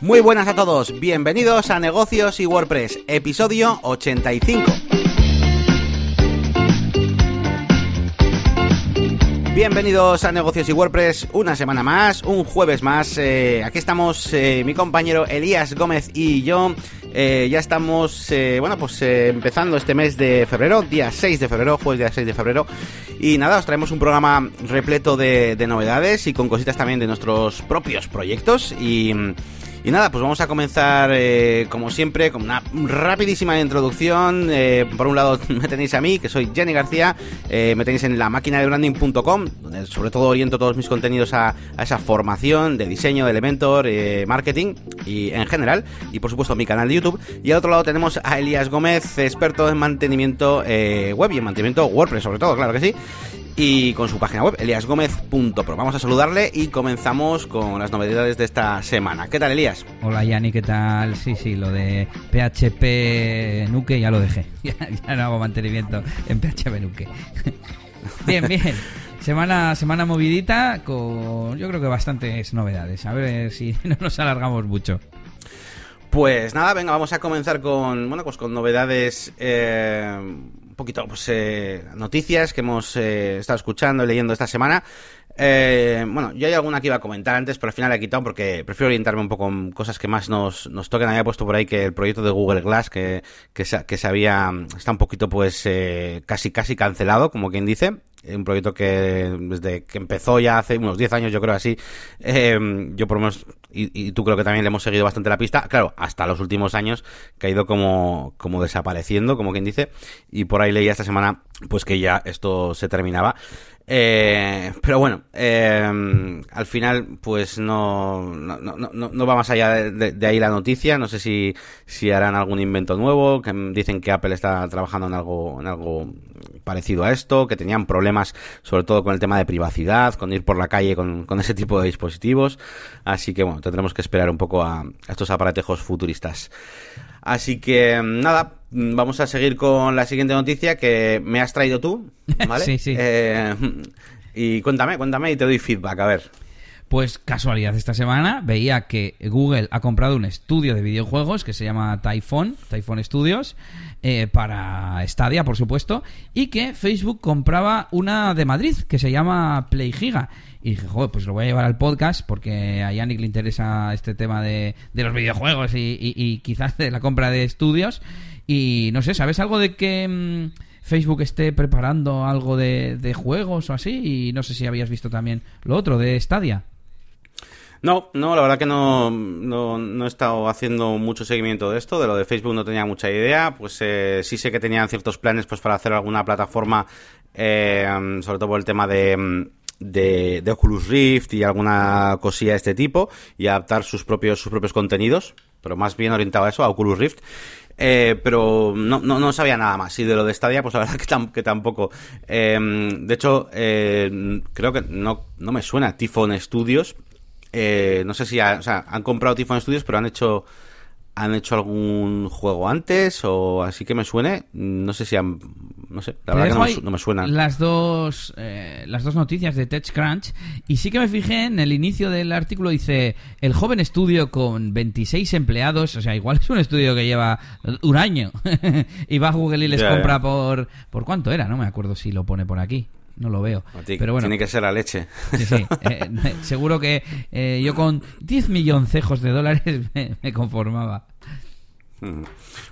Muy buenas a todos, bienvenidos a Negocios y WordPress, episodio 85. Bienvenidos a Negocios y WordPress, una semana más, un jueves más. Eh, aquí estamos eh, mi compañero Elías Gómez y yo. Eh, ya estamos, bueno, pues empezando este mes de febrero, día 6 de febrero, jueves día 6 de febrero. Y nada, os traemos un programa repleto de, de novedades y con cositas también de nuestros propios proyectos. Y. Y nada, pues vamos a comenzar eh, como siempre con una rapidísima introducción. Eh, por un lado me tenéis a mí, que soy Jenny García, eh, me tenéis en la máquina de branding.com, donde sobre todo oriento todos mis contenidos a, esa formación de diseño, de Elementor, marketing y en general. Y por supuesto mi canal de YouTube. Y al otro lado tenemos a Elías Gómez, experto en mantenimiento web y en mantenimiento WordPress sobre todo, claro que sí y con su página web eliasgomez.pro. Vamos a saludarle y comenzamos con las novedades de esta semana. ¿Qué tal, Elías? Hola, Yanni, ¿qué tal? Sí, sí, lo de PHP Nuke ya lo dejé. Ya, no hago mantenimiento en PHP Nuke. bien, bien. Semana, semana movidita con yo creo que bastantes novedades. A ver si no nos alargamos mucho. Pues nada, venga, vamos a comenzar con bueno, pues con novedades eh, poquito pues, eh, noticias que hemos eh, estado escuchando y leyendo esta semana. Eh, bueno, yo hay alguna que iba a comentar antes, pero al final la he quitado porque prefiero orientarme un poco en cosas que más nos, nos toquen. Había puesto por ahí que el proyecto de Google Glass, que, que, se, que se había, está un poquito pues casi casi cancelado, como quien dice un proyecto que desde que empezó ya hace unos 10 años, yo creo así, eh, yo por lo menos, y, tú creo que también le hemos seguido bastante la pista, claro, hasta los últimos años que ha ido como, como desapareciendo, como quien dice, y por ahí leía esta semana pues que ya esto se terminaba. Eh, pero bueno, eh, al final, pues no, no, no, no, va más allá de, ahí la noticia. No sé si, si harán algún invento nuevo. Que dicen que Apple está trabajando en algo, en algo parecido a esto, que tenían problemas sobre todo con el tema de privacidad, con ir por la calle con, con ese tipo de dispositivos. Así que bueno, tendremos que esperar un poco a, a estos aparatejos futuristas. Así que nada, vamos a seguir con la siguiente noticia que me has traído tú, ¿vale? sí, sí. Eh, y cuéntame, cuéntame y te doy feedback, a ver. Pues casualidad esta semana veía que Google ha comprado un estudio de videojuegos que se llama Typhon, Typhon Studios, eh, para Stadia, por supuesto, y que Facebook compraba una de Madrid que se llama PlayGiga. Y dije, joder, pues lo voy a llevar al podcast porque a Yannick le interesa este tema de, los videojuegos y, quizás de la compra de estudios. Y no sé, ¿sabes algo de que mm, Facebook esté preparando algo de, de juegos o así? Y no sé si habías visto también lo otro de Stadia. No, no, la verdad que no, no, he estado haciendo mucho seguimiento de esto, de lo de Facebook no tenía mucha idea, pues eh, sí sé que tenían ciertos planes pues para hacer alguna plataforma, eh, sobre todo por el tema de, de, Oculus Rift y alguna cosilla de este tipo y adaptar sus propios, sus propios contenidos, pero más bien orientado a eso, a Oculus Rift. Eh, pero no, no, no, sabía nada más. Y de lo de Stadia, pues la verdad que, que tampoco. Em, de hecho, creo que no, no me suena Tifon Studios, eh, no sé si o sea, han comprado Tifon Studios, pero han hecho han hecho algún juego antes o así que me suene. No sé si han. No sé, la verdad que no me, suena. Las dos, eh, las dos noticias de TechCrunch. Y sí que me fijé en el inicio del artículo: dice el joven estudio con 26 empleados. O sea, igual es un estudio que lleva un año. y va a Google y les compra por. ¿Por cuánto era? No me acuerdo si lo pone por aquí no lo veo. Pero bueno, tiene que ser la leche. Sí, sí. Eh, seguro que eh, yo con 10 milloncejos de dólares me conformaba.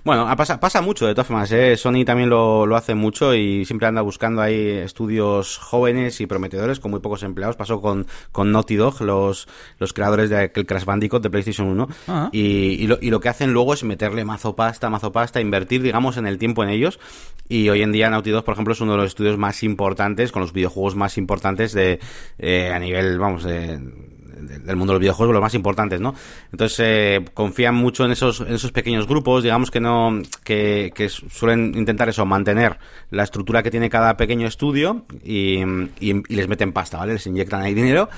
Bueno, pasa, pasa mucho de todas formas. ¿eh? Sony también lo, lo, hace mucho y siempre anda buscando ahí estudios jóvenes y prometedores con muy pocos empleados. Pasó con, con Naughty Dog, los, los creadores de aquel Crash Bandicoot de PlayStation 1. Ah. Y, y, lo, y lo que hacen luego es meterle mazo pasta, mazo pasta, invertir, digamos, en el tiempo en ellos. Y hoy en día Naughty Dog, por ejemplo, es uno de los estudios más importantes, con los videojuegos más importantes de eh, a nivel, vamos, de del mundo de los videojuegos, los más importantes, ¿no? Entonces eh, confían mucho en esos, en esos pequeños grupos, digamos que no, que, que suelen intentar eso, mantener la estructura que tiene cada pequeño estudio y, y, les meten pasta, ¿vale? Les inyectan ahí dinero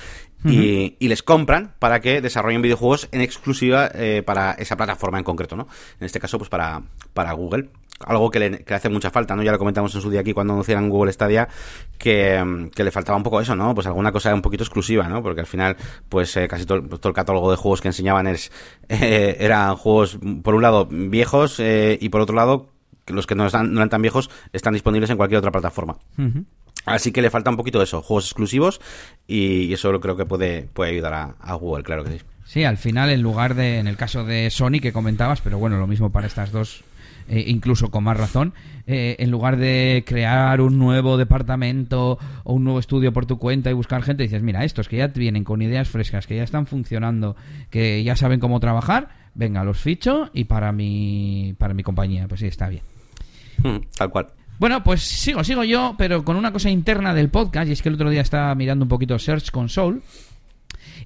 y, y, les compran para que desarrollen videojuegos en exclusiva eh, para esa plataforma en concreto, ¿no? En este caso, pues para, para Google. Algo que le, hace mucha falta, ¿no? Ya lo comentamos en su día aquí cuando anunciaron Google Stadia, que, le faltaba un poco eso, ¿no? Pues alguna cosa un poquito exclusiva, ¿no? Porque al final, pues eh, casi todo, el catálogo de juegos que enseñaban es, eh, eran juegos, por un lado, viejos eh, y por otro lado, los que no, están, no eran tan viejos están disponibles en cualquier otra plataforma. Así que le falta un poquito eso, juegos exclusivos y, eso creo que puede, puede ayudar a, Google, claro que sí. Sí, al final, en lugar de, en el caso de Sony que comentabas, pero bueno, lo mismo para estas dos eh, incluso con más razón, eh, en lugar de crear un nuevo departamento o un nuevo estudio por tu cuenta y buscar gente, dices, mira, estos que ya vienen con ideas frescas, que ya están funcionando, que ya saben cómo trabajar, venga, los ficho y para mi, para mi compañía, pues sí, está bien. Hmm, tal cual. Bueno, pues sigo, sigo yo, pero con una cosa interna del podcast, y es que el otro día estaba mirando un poquito Search Console,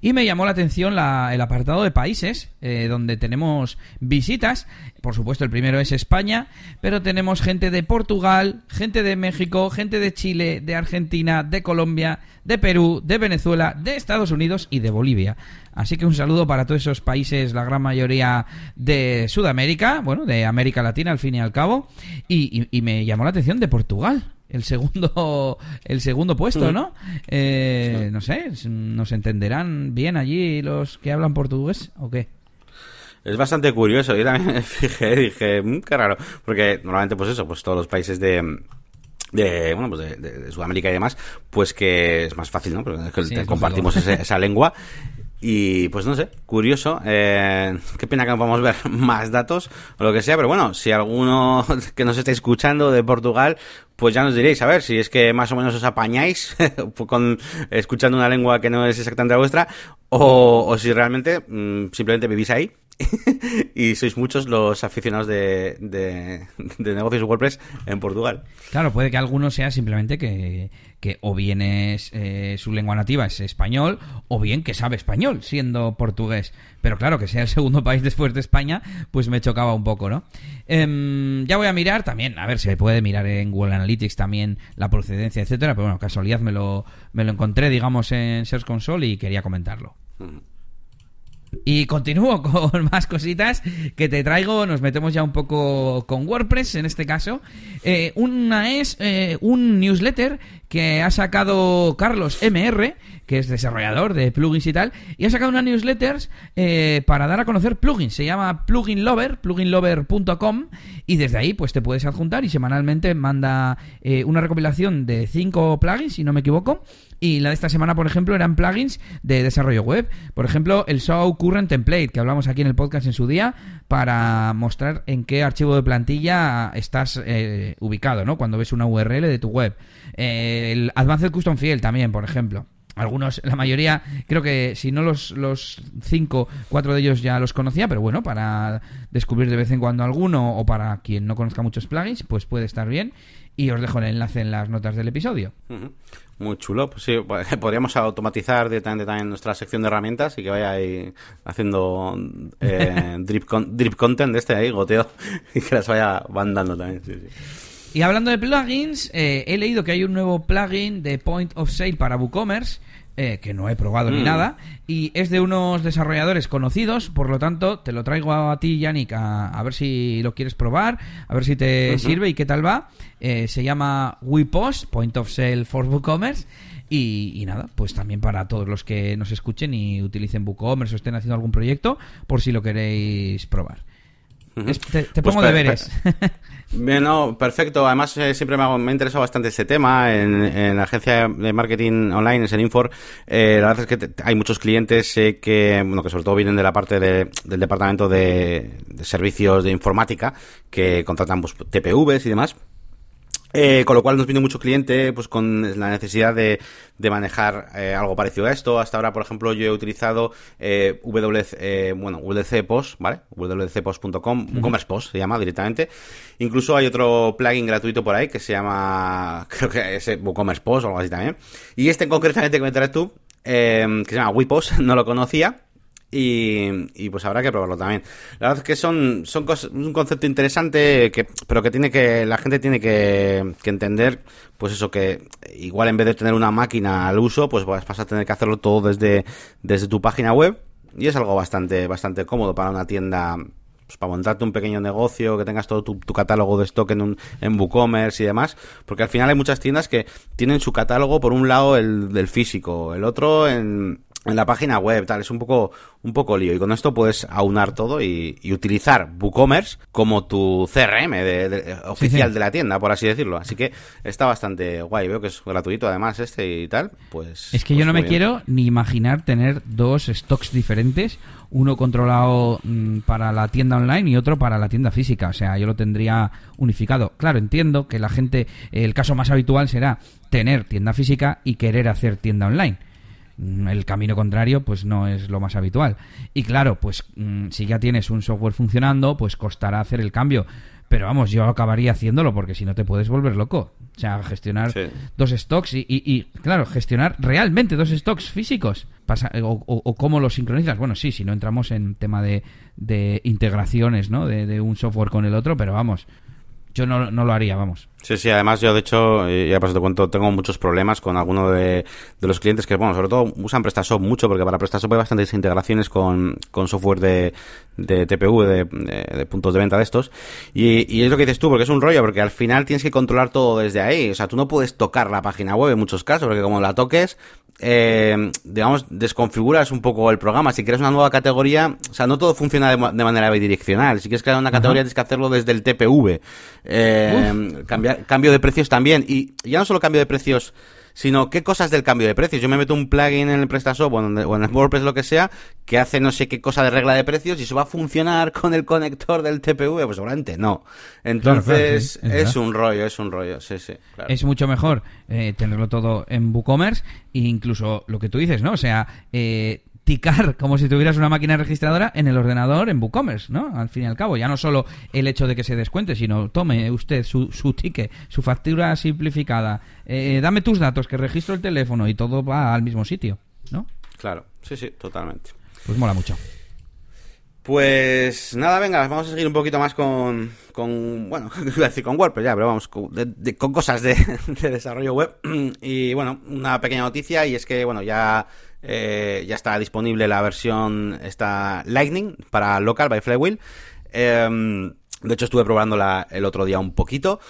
y me llamó la atención el apartado de países, eh, donde tenemos visitas. Por supuesto, el primero es España, pero tenemos gente de Portugal, gente de México, gente de Chile, de Argentina, de Colombia, de Perú, de Venezuela, de Estados Unidos y de Bolivia. Así que un saludo para todos esos países, la gran mayoría de Sudamérica, bueno, de América Latina al fin y al cabo. y me llamó la atención de Portugal el segundo el segundo puesto, mm. ¿no? Eh, no sé, ¿nos entenderán bien allí los que hablan portugués o qué? Es bastante curioso. Yo también me fijé, dije, mmm, qué raro. Porque normalmente, pues eso, pues todos los países de, de bueno pues de, Sudamérica y demás pues que es más fácil no porque compartimos esa lengua y pues no sé, curioso. Eh, qué pena que no podamos ver más datos o lo que sea, pero bueno, si alguno que nos esté escuchando de Portugal, pues ya nos diréis, a ver, si es que más o menos os apañáis con escuchando una lengua que no es exactamente la vuestra, o, o si realmente mm, simplemente vivís ahí y sois muchos los aficionados de, de, de, negocios WordPress en Portugal. Claro, puede que alguno sea simplemente que, que o bien es eh, su lengua nativa es español, o bien que sabe español siendo portugués. Pero claro, que sea el segundo país después de España, pues me chocaba un poco, ¿no? Em, ya voy a mirar también, a ver si puede mirar en Google Analytics también la procedencia, etcétera. Pero bueno, casualidad me lo, me lo encontré, digamos, en Search Console y quería comentarlo. Y continúo con más cositas que te traigo. Nos metemos ya un poco con WordPress en este caso. Eh, una es eh, un newsletter que ha sacado Carlos MR, que es desarrollador de plugins y tal, y ha sacado una newsletter eh, para dar a conocer plugins. Se llama Plugin Lover, pluginlover.com, y desde ahí pues te puedes adjuntar y semanalmente manda una recopilación de cinco plugins, si no me equivoco, y la de esta semana, por ejemplo, eran plugins de desarrollo web. Por ejemplo, el Show Current Template, que hablamos aquí en el podcast en su día, para mostrar en qué archivo de plantilla estás eh, ubicado, ¿no? Cuando ves una URL de tu web. Eh, el Advanced Custom Field también, por ejemplo. Algunos, la mayoría, creo que si no los, los cinco, cuatro de ellos ya los conocía, pero bueno, para descubrir de vez en cuando alguno o para quien no conozca muchos plugins, pues puede estar bien. Y os dejo el enlace en las notas del episodio. Muy chulo. Pues sí, podríamos automatizar directamente también nuestra sección de herramientas y que vaya ahí haciendo eh, drip, drip content de este ahí, goteo, y que las vaya mandando también. Y hablando de plugins, eh, he leído que hay un nuevo plugin de Point of Sale para WooCommerce. Eh, que no he probado ni mm. nada, y es de unos desarrolladores conocidos, por lo tanto, te lo traigo a ti, Yannick, a, ver si lo quieres probar, a ver si te sirve y qué tal va. Eh, se llama WePost, Point of Sale for WooCommerce. Y, nada, pues también para todos los que nos escuchen y utilicen WooCommerce o estén haciendo algún proyecto, por si lo queréis probar. Te, pues pongo deberes. Bien, no, perfecto. Además, eh, siempre me, ha, me interesado bastante ese tema. En, la agencia de marketing online, en Infor, eh, la verdad es que hay muchos clientes eh, que, bueno, que sobre todo vienen de la parte del departamento de, de, servicios de informática, que contratan pues, TPVs y demás. Eh, con lo cual nos viene mucho cliente pues con la necesidad de, de manejar eh, algo parecido a esto. Hasta ahora, por ejemplo, yo he utilizado eh, WC, eh, bueno, WC Post, ¿vale? wcpost.com, WooCommerce Post se llama directamente. Incluso hay otro plugin gratuito por ahí que se llama, creo que es WooCommerce Post o algo así también. Y este concretamente que me traes tú, que se llama WePost, no lo conocía. Y, pues habrá que probarlo también. La verdad es que son, son un concepto interesante, que, pero que tiene que, la gente tiene que, que, entender, pues eso, que igual en vez de tener una máquina al uso, pues vas a tener que hacerlo todo desde, desde tu página web. Y es algo bastante, bastante cómodo para una tienda pues para montarte un pequeño negocio, que tengas todo tu, catálogo de stock en, un, en WooCommerce y demás, porque al final hay muchas tiendas que tienen su catálogo por un lado el del físico, el otro en en la página web, tal, es un poco, un poco lío. Y con esto puedes aunar todo y, utilizar WooCommerce como tu CRM de, oficial de la tienda, por así decirlo. Así que está bastante guay. Veo que es gratuito además este y tal. Pues. Es que yo pues no me quiero ni imaginar tener dos stocks diferentes, uno controlado mm, para la tienda online y otro para la tienda física. O sea, yo lo tendría unificado. Claro, entiendo que la gente, el caso más habitual será tener tienda física y querer hacer tienda online el camino contrario pues no es lo más habitual. Y claro, pues mm, si ya tienes un software funcionando, pues costará hacer el cambio. Pero vamos, yo acabaría haciéndolo porque si no te puedes volver loco. O sea, gestionar dos stocks y, claro, gestionar realmente dos stocks físicos. o, cómo los sincronizas. Bueno, sí, si no entramos en tema de, de integraciones, ¿no? De, de, un software con el otro, pero vamos, yo no, no lo haría, vamos. Sí, sí, además yo de hecho, ya paso te cuento, tengo muchos problemas con alguno de, de, los clientes que, bueno, sobre todo usan PrestaShop mucho, porque para PrestaShop hay bastantes integraciones con, con software de, de TPU, de, de, puntos de venta de estos, y, y, es lo que dices tú, porque es un rollo, porque al final tienes que controlar todo desde ahí, o sea, tú no puedes tocar la página web en muchos casos, porque como la toques, eh, digamos, desconfiguras un poco el programa. Si quieres una nueva categoría, o sea, no todo funciona de, manera bidireccional. Si quieres crear una categoría, tienes que hacerlo desde el TPV. Eh, cambio de precios también. Y ya no solo cambio de precios sino qué cosas del cambio de precios. Yo me meto un plugin en el PrestaShop o en, el WordPress, lo que sea, que hace no sé qué cosa de regla de precios y eso va a funcionar con el conector del TPV, pues seguramente no. Entonces, es, un rollo, es un rollo, sí, sí. Es mucho mejor eh, tenerlo todo en WooCommerce e incluso lo que tú dices, ¿no? O sea, eh, ticar como si tuvieras una máquina registradora en el ordenador en WooCommerce, ¿no? Al fin y al cabo, ya no solo el hecho de que se descuente, sino tome usted su, su ticket, su factura simplificada, eh, dame tus datos, que registro el teléfono y todo va al mismo sitio, ¿no? Claro, sí, sí, totalmente. Pues mola mucho. Pues nada, venga, vamos a seguir un poquito más con, con bueno, iba a decir con WordPress ya, pero vamos, con, con cosas de, de, desarrollo web. Y bueno, una pequeña noticia y es que, bueno, ya eh, ya está disponible la versión esta Lightning para local by Flywheel. Em, de hecho, estuve probándola el otro día un poquito.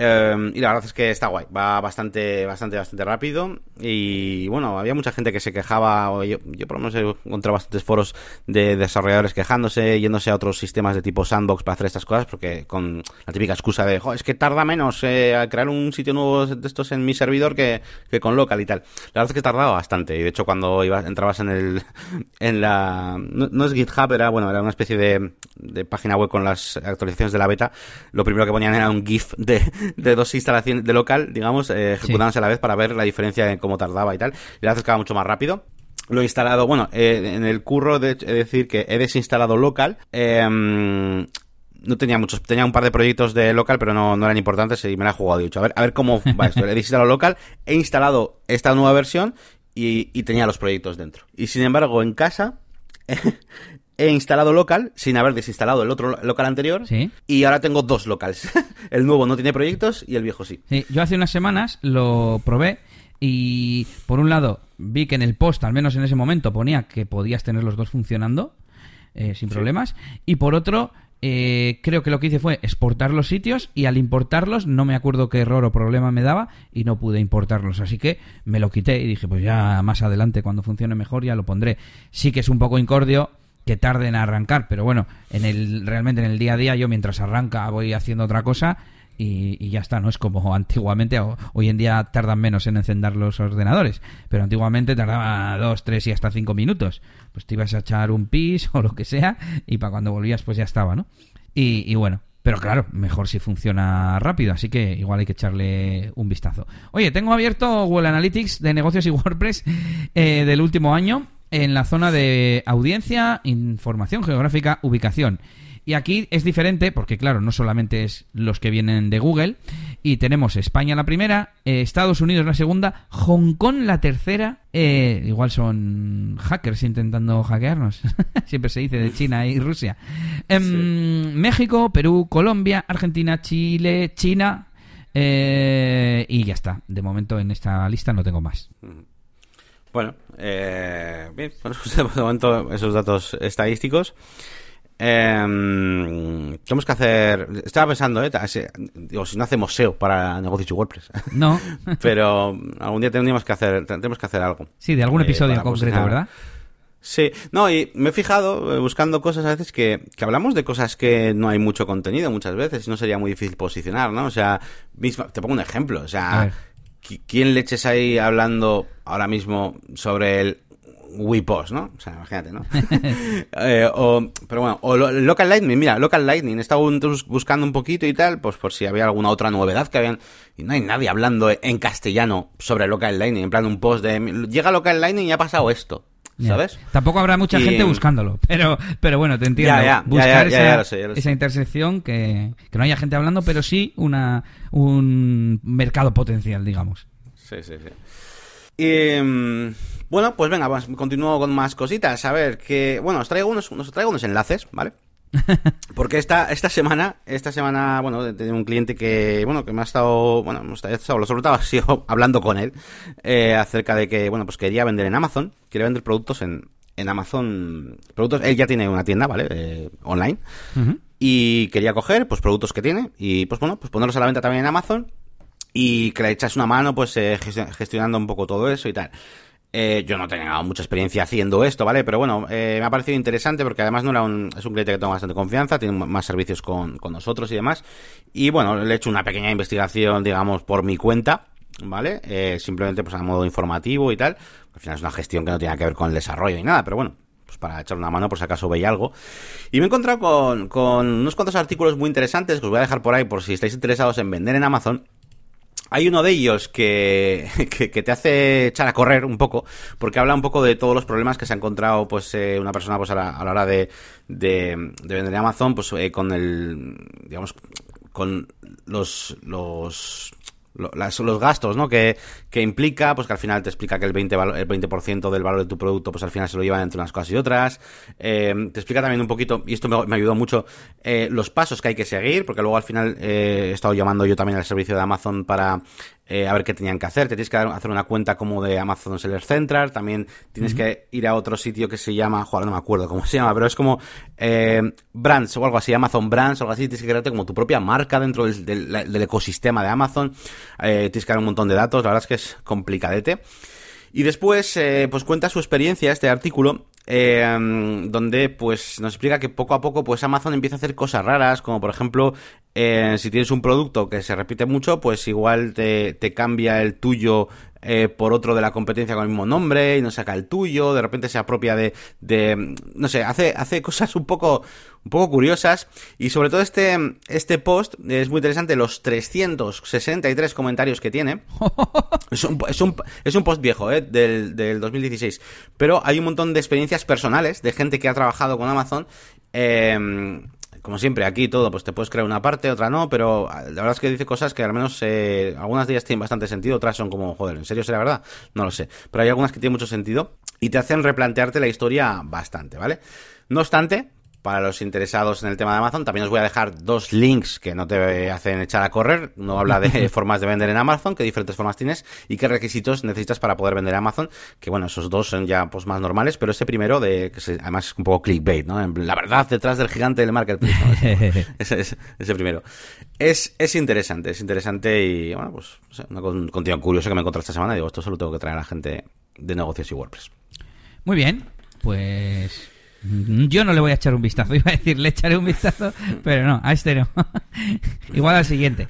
Em, y la verdad es que está guay, va bastante, bastante, bastante rápido. Y bueno, había mucha gente que se quejaba, yo, por lo menos he encontrado bastantes foros de desarrolladores quejándose, yéndose a otros sistemas de tipo sandbox para hacer estas cosas, porque con la típica excusa de, es que tarda menos eh, crear un sitio nuevo de estos en mi servidor que, que, con local y tal. La verdad es que tardaba bastante, y de hecho cuando iba, entrabas en el, en la, no, es GitHub, era, bueno, era una especie de, de página web con las actualizaciones de la beta, lo primero que ponían era un GIF de de dos instalaciones de local, digamos, eh, ejecutándose a la vez para ver la diferencia en cómo tardaba y tal. Y la haces mucho más rápido. Lo he instalado, bueno, eh, en el curro de, decir que he desinstalado local. Em, no tenía muchos, tenía un par de proyectos de local, pero no, no eran importantes y me la he jugado. Dicho, a ver, a ver cómo va esto. He desinstalado local, he instalado esta nueva versión y, y tenía los proyectos dentro. Y sin embargo, en casa he instalado local sin haber desinstalado el otro local anterior. Y ahora tengo dos locales. el nuevo no tiene proyectos y el viejo sí. Yo hace unas semanas lo probé y por un lado vi que en el post, al menos en ese momento, ponía que podías tener los dos funcionando eh, sin problemas. Y por otro, eh, creo que lo que hice fue exportar los sitios y al importarlos no me acuerdo qué error o problema me daba y no pude importarlos. Así que me lo quité y dije, pues ya más adelante cuando funcione mejor ya lo pondré. Sí que es un poco incordio que tarden a arrancar, pero bueno, en el realmente en el día a día yo mientras arranca voy haciendo otra cosa y, ya está, no es como antiguamente, hoy en día tardan menos en encender los ordenadores, pero antiguamente tardaba dos, tres y hasta cinco minutos, pues te ibas a echar un pis o lo que sea y para cuando volvías pues ya estaba, ¿no? Y, bueno, pero claro, mejor si funciona rápido, así que igual hay que echarle un vistazo. Oye, tengo abierto Google Analytics de negocios y WordPress eh, del último año en la zona de audiencia, información geográfica, ubicación. Y aquí es diferente porque, claro, no solamente es los que vienen de Google. Y tenemos España la primera, eh, Estados Unidos la segunda, Hong Kong la tercera. Eh, igual son hackers intentando hackearnos. Siempre se dice de China y Rusia. Em, México, Perú, Colombia, Argentina, Chile, China. Eh, y ya está. De momento en esta lista no tengo más. Bueno, eh, bien, bueno, de momento esos datos estadísticos. Em, tenemos que hacer. Estaba pensando, ¿eh? Digo, si no hacemos SEO para negocios y WordPress. No. Pero algún día tendríamos que hacer, tendremos que hacer algo. Sí, de algún eh, episodio en concreto, ¿verdad? Sí, no, y me he fijado eh, buscando cosas a veces que, que, hablamos de cosas que no hay mucho contenido muchas veces no sería muy difícil posicionar, ¿no? O sea, te pongo un ejemplo, o sea, ¿quién le eches ahí hablando ahora mismo sobre el WePost, ¿no? O sea, imagínate, ¿no? Eh, o, pero bueno, o Local Lightning, mira, Local Lightning, estaba buscando un poquito y tal, pues por si había alguna otra novedad que habían... Y no hay nadie hablando en castellano sobre Local Lightning, en plan un post de... Llega Local Lightning y ha pasado esto. ¿Sabes? Tampoco habrá mucha gente buscándolo, pero, pero bueno, te entiendo. Buscar esa, intersección, que, que no haya gente hablando, pero sí una, un mercado potencial, digamos. Sí, sí, sí. Y, mm, bueno, pues venga, continúo con más cositas. A ver, que. Bueno, os traigo unos, os traigo unos enlaces, ¿vale? Porque esta, esta semana, esta semana, bueno, tenía un cliente que, bueno, que me ha estado, bueno, hemos estado, sobre todo ha sido hablando con él eh, acerca de que, bueno, pues quería vender en Amazon, quería vender productos en, en Amazon, productos, él ya tiene una tienda, ¿vale? Eh, online, y quería coger, pues, productos que tiene y, pues, bueno, pues ponerlos a la venta también en Amazon y que le echas una mano, pues, eh, gestionando un poco todo eso y tal. Eh, yo no tenía mucha experiencia haciendo esto, ¿vale? Pero bueno, eh, me ha parecido interesante porque además no era un, es un cliente que tengo bastante confianza, tiene más servicios con, nosotros y demás. Y bueno, le he hecho una pequeña investigación, digamos, por mi cuenta, ¿vale? Eh, simplemente pues a modo informativo y tal. Al final es una gestión que no tiene que ver con el desarrollo ni nada, pero bueno, pues para echar una mano por si acaso veis algo. Y me he encontrado con, con unos cuantos artículos muy interesantes que os voy a dejar por ahí por si estáis interesados en vender en Amazon. Hay uno de ellos que, que, te hace echar a correr un poco, porque habla un poco de todos los problemas que se ha encontrado pues eh, una persona pues a la, hora de, de, vender en Amazon, pues eh, con el, digamos, con los, los los gastos ¿no? que, que, implica, pues que al final te explica que el 20%, el 20 del valor de tu producto, pues al final se lo llevan entre unas cosas y otras. Eh, te explica también un poquito, y esto me, ayudó mucho, eh, los pasos que hay que seguir, porque luego al final eh, he estado llamando yo también al servicio de Amazon para eh, a ver qué tenían que hacer. Te tienes que hacer una cuenta como de Amazon Seller Central. También tienes que ir a otro sitio que se llama, joder, no me acuerdo cómo se llama, pero es como eh, Brands o algo así, Amazon Brands o algo así. Tienes que crearte como tu propia marca dentro del, ecosistema de Amazon. Eh, tienes que dar un montón de datos. La verdad es que es complicadete. Y después, eh, pues cuenta su experiencia, este artículo, eh, donde pues nos explica que poco a poco pues Amazon empieza a hacer cosas raras, como por ejemplo, eh, si tienes un producto que se repite mucho, pues igual te, te cambia el tuyo eh, por otro de la competencia con el mismo nombre y no saca el tuyo, de repente se apropia de, de no sé, hace, hace cosas un poco, un poco curiosas y sobre todo este, este post es muy interesante, los 363 comentarios que tiene. es, un, es, un, es un post viejo, eh, del, del 2016, pero hay un montón de experiencias personales de gente que ha trabajado con Amazon. Eh, como siempre, aquí todo, pues te puedes crear una parte, otra no, pero ah, la verdad es que dice cosas que al menos eh, algunas de ellas tienen bastante sentido, otras son como, joder, ¿en serio será verdad? No lo sé. Pero hay algunas que tienen mucho sentido y te hacen replantearte la historia bastante, ¿vale? No obstante, para los interesados en el tema de Amazon. También os voy a dejar dos links que no te hacen echar a correr. No habla de formas de vender en Amazon, qué diferentes formas tienes y qué requisitos necesitas para poder vender en Amazon. Que bueno, esos dos son ya pues más normales, pero ese primero, de que además es un poco clickbait, ¿no? La verdad detrás del gigante del marketplace. ese, ese, primero. Es, es interesante, es interesante y bueno, pues un contenido curioso que me encontré esta semana. Digo, esto solo tengo que traer a la gente de negocios y WordPress. Muy bien, pues yo no le voy a echar un vistazo, iba a decir, le echaré un vistazo, pero no, a este no. Igual al siguiente.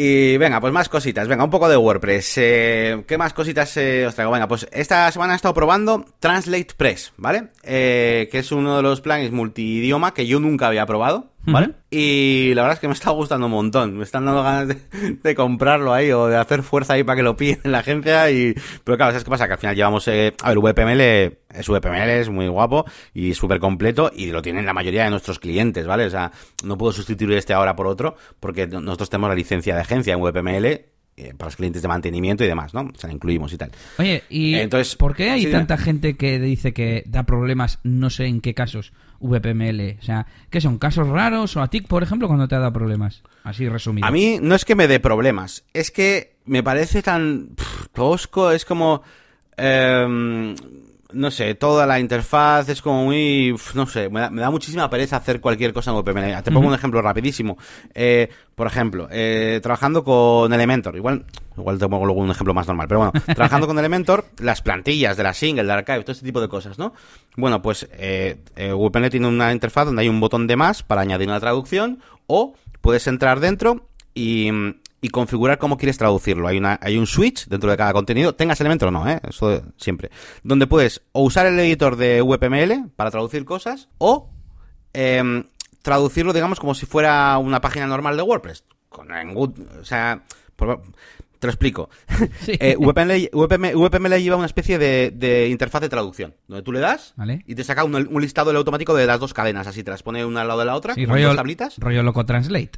Y venga, pues más cositas. Venga, un poco de WordPress. Eh, ¿Qué más cositas eh, os traigo? Venga, pues esta semana he estado probando Translate Press, ¿vale? Eh, que es uno de los plugins multidioma que yo nunca había probado. ¿Vale? Y la verdad es que me está gustando un montón. Me están dando ganas de, comprarlo ahí o de hacer fuerza ahí para que lo piden en la agencia. Y... Pero claro, ¿sabes qué pasa? Que al final llevamos. Eh... A ver, VPML es VPML, es muy guapo y súper completo y lo tienen la mayoría de nuestros clientes, ¿vale? O sea, no puedo sustituir este ahora por otro porque nosotros tenemos la licencia de agencia en VPML eh, para los clientes de mantenimiento y demás, ¿no? O sea, la incluimos y tal. Oye, ¿y Entonces, por qué hay tanta gente que dice que da problemas, no sé en qué casos, VPML? O sea, ¿qué son? ¿Casos raros o a TIC, por ejemplo, cuando te ha dado problemas? Así resumido. A mí no es que me dé problemas, es que me parece tan tosco, es como... Em, no sé, toda la interfaz es como muy, no sé, me da, muchísima pereza hacer cualquier cosa en WPML. Te pongo un ejemplo rapidísimo. Eh, por ejemplo, eh, trabajando con Elementor, igual, igual te pongo luego un ejemplo más normal, pero bueno, trabajando con Elementor, las plantillas de la single, de archive, todo este tipo de cosas, ¿no? Bueno, pues eh, WPML tiene una interfaz donde hay un botón de más para añadir una traducción o puedes entrar dentro y, y configurar cómo quieres traducirlo. Hay, una, hay un switch dentro de cada contenido, tengas elemento o no, ¿eh? eso siempre, donde puedes o usar el editor de VPML para traducir cosas o em, traducirlo, digamos, como si fuera una página normal de WordPress. Con, o sea, te lo explico. Eh, VPML, lleva una especie de, interfaz de traducción, donde tú le das y te saca un, listado automático de las dos cadenas, así te las pone una al lado de la otra, con rollo, dos tablitas. Rollo loco translate.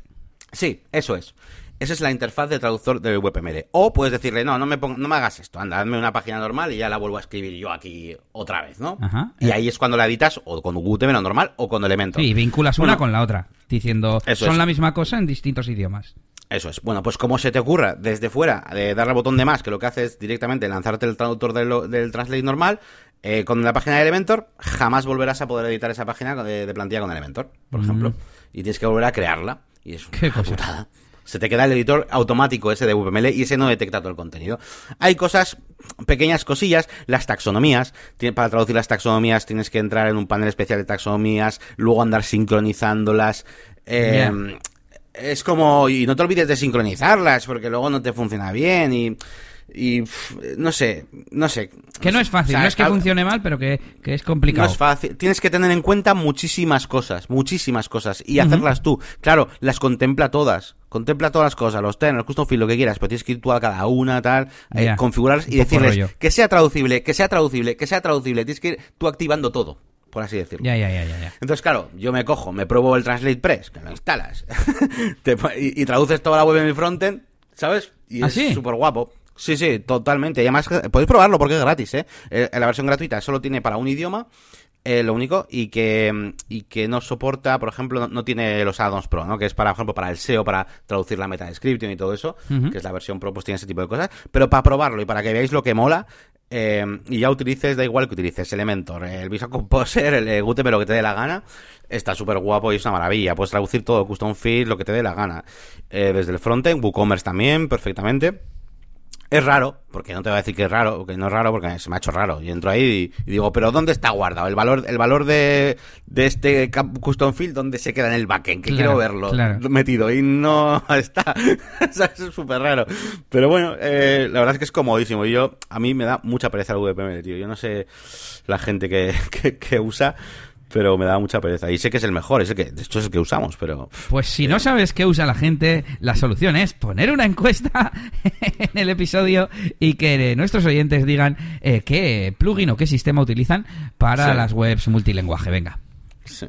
Sí, eso es. Esa es la interfaz de traductor del WPML. O puedes decirle, no, no me, no me hagas esto, anda, hazme una página normal y ya la vuelvo a escribir yo aquí otra vez, ¿no? Y ahí es cuando la editas o con WPML normal o con Elementor. Sí, vinculas una con la otra, diciendo, son la misma cosa en distintos idiomas. Eso es. Bueno, pues como se te ocurra desde fuera de darle al botón de más, que lo que hace es directamente lanzarte el traductor del, Translate normal, eh, con la página de Elementor, jamás volverás a poder editar esa página de, plantilla con Elementor, por ejemplo. Y tienes que volver a crearla. Y es una Qué putada. Se te queda el editor automático ese de VPML y ese no detecta todo el contenido. Hay cosas, pequeñas cosillas, las taxonomías. Para traducir las taxonomías tienes que entrar en un panel especial de taxonomías, luego andar sincronizándolas. Eh, es como, y no te olvides de sincronizarlas porque luego no te funciona bien y y no sé, no sé. Que no es fácil, no es que funcione mal, pero que, es complicado. No es fácil. Tienes que tener en cuenta muchísimas cosas, muchísimas cosas, y hacerlas tú. Claro, las contempla todas. Contempla todas las cosas, los ten, los custom field, lo que quieras, pero tienes que ir tú a cada una, tal, eh, configurarlas y decirles que sea traducible, que sea traducible, que sea traducible. Tienes que ir tú activando todo por así decirlo. Ya, ya, ya, ya. Entonces, claro, yo me cojo, me pruebo el Translate Press, que lo instalas, y, traduces toda la web en mi frontend, ¿sabes? Y ¿Ah, es súper guapo. Sí, sí, totalmente. Y además podéis probarlo porque es gratis, ¿eh? eh la versión gratuita solo tiene para un idioma, eh, lo único, y que, y que no soporta, por ejemplo, no, tiene los add-ons Pro, ¿no? Que es para, por ejemplo, para el SEO, para traducir la meta description y todo eso, que es la versión Pro, pues tiene ese tipo de cosas. Pero para probarlo y para que veáis lo que mola, eh, y ya utilices, da igual que utilices Elementor, el Visual Composer, el Gutenberg, lo que te dé la gana, está súper guapo y es una maravilla. Puedes traducir todo, custom field, lo que te dé la gana. desde el frontend, WooCommerce también, perfectamente. Es raro, porque no te voy a decir que es raro, porque no es raro, porque se me ha hecho raro. Y entro ahí y, digo, pero ¿dónde está guardado? El valor, el valor de, de este custom field, ¿dónde se queda en el backend? Que quiero verlo metido y no está. es súper raro. Pero bueno, eh, la verdad es que es comodísimo. Y yo, a mí me da mucha pereza el VPM, tío. Yo no sé la gente que, que usa, pero me da mucha pereza. Y sé que es el mejor, es el que, de hecho es el que usamos, pero... Pues si no sabes qué usa la gente, la solución es poner una encuesta en el episodio y que nuestros oyentes digan eh, qué plugin o qué sistema utilizan para las webs multilingüe. Venga.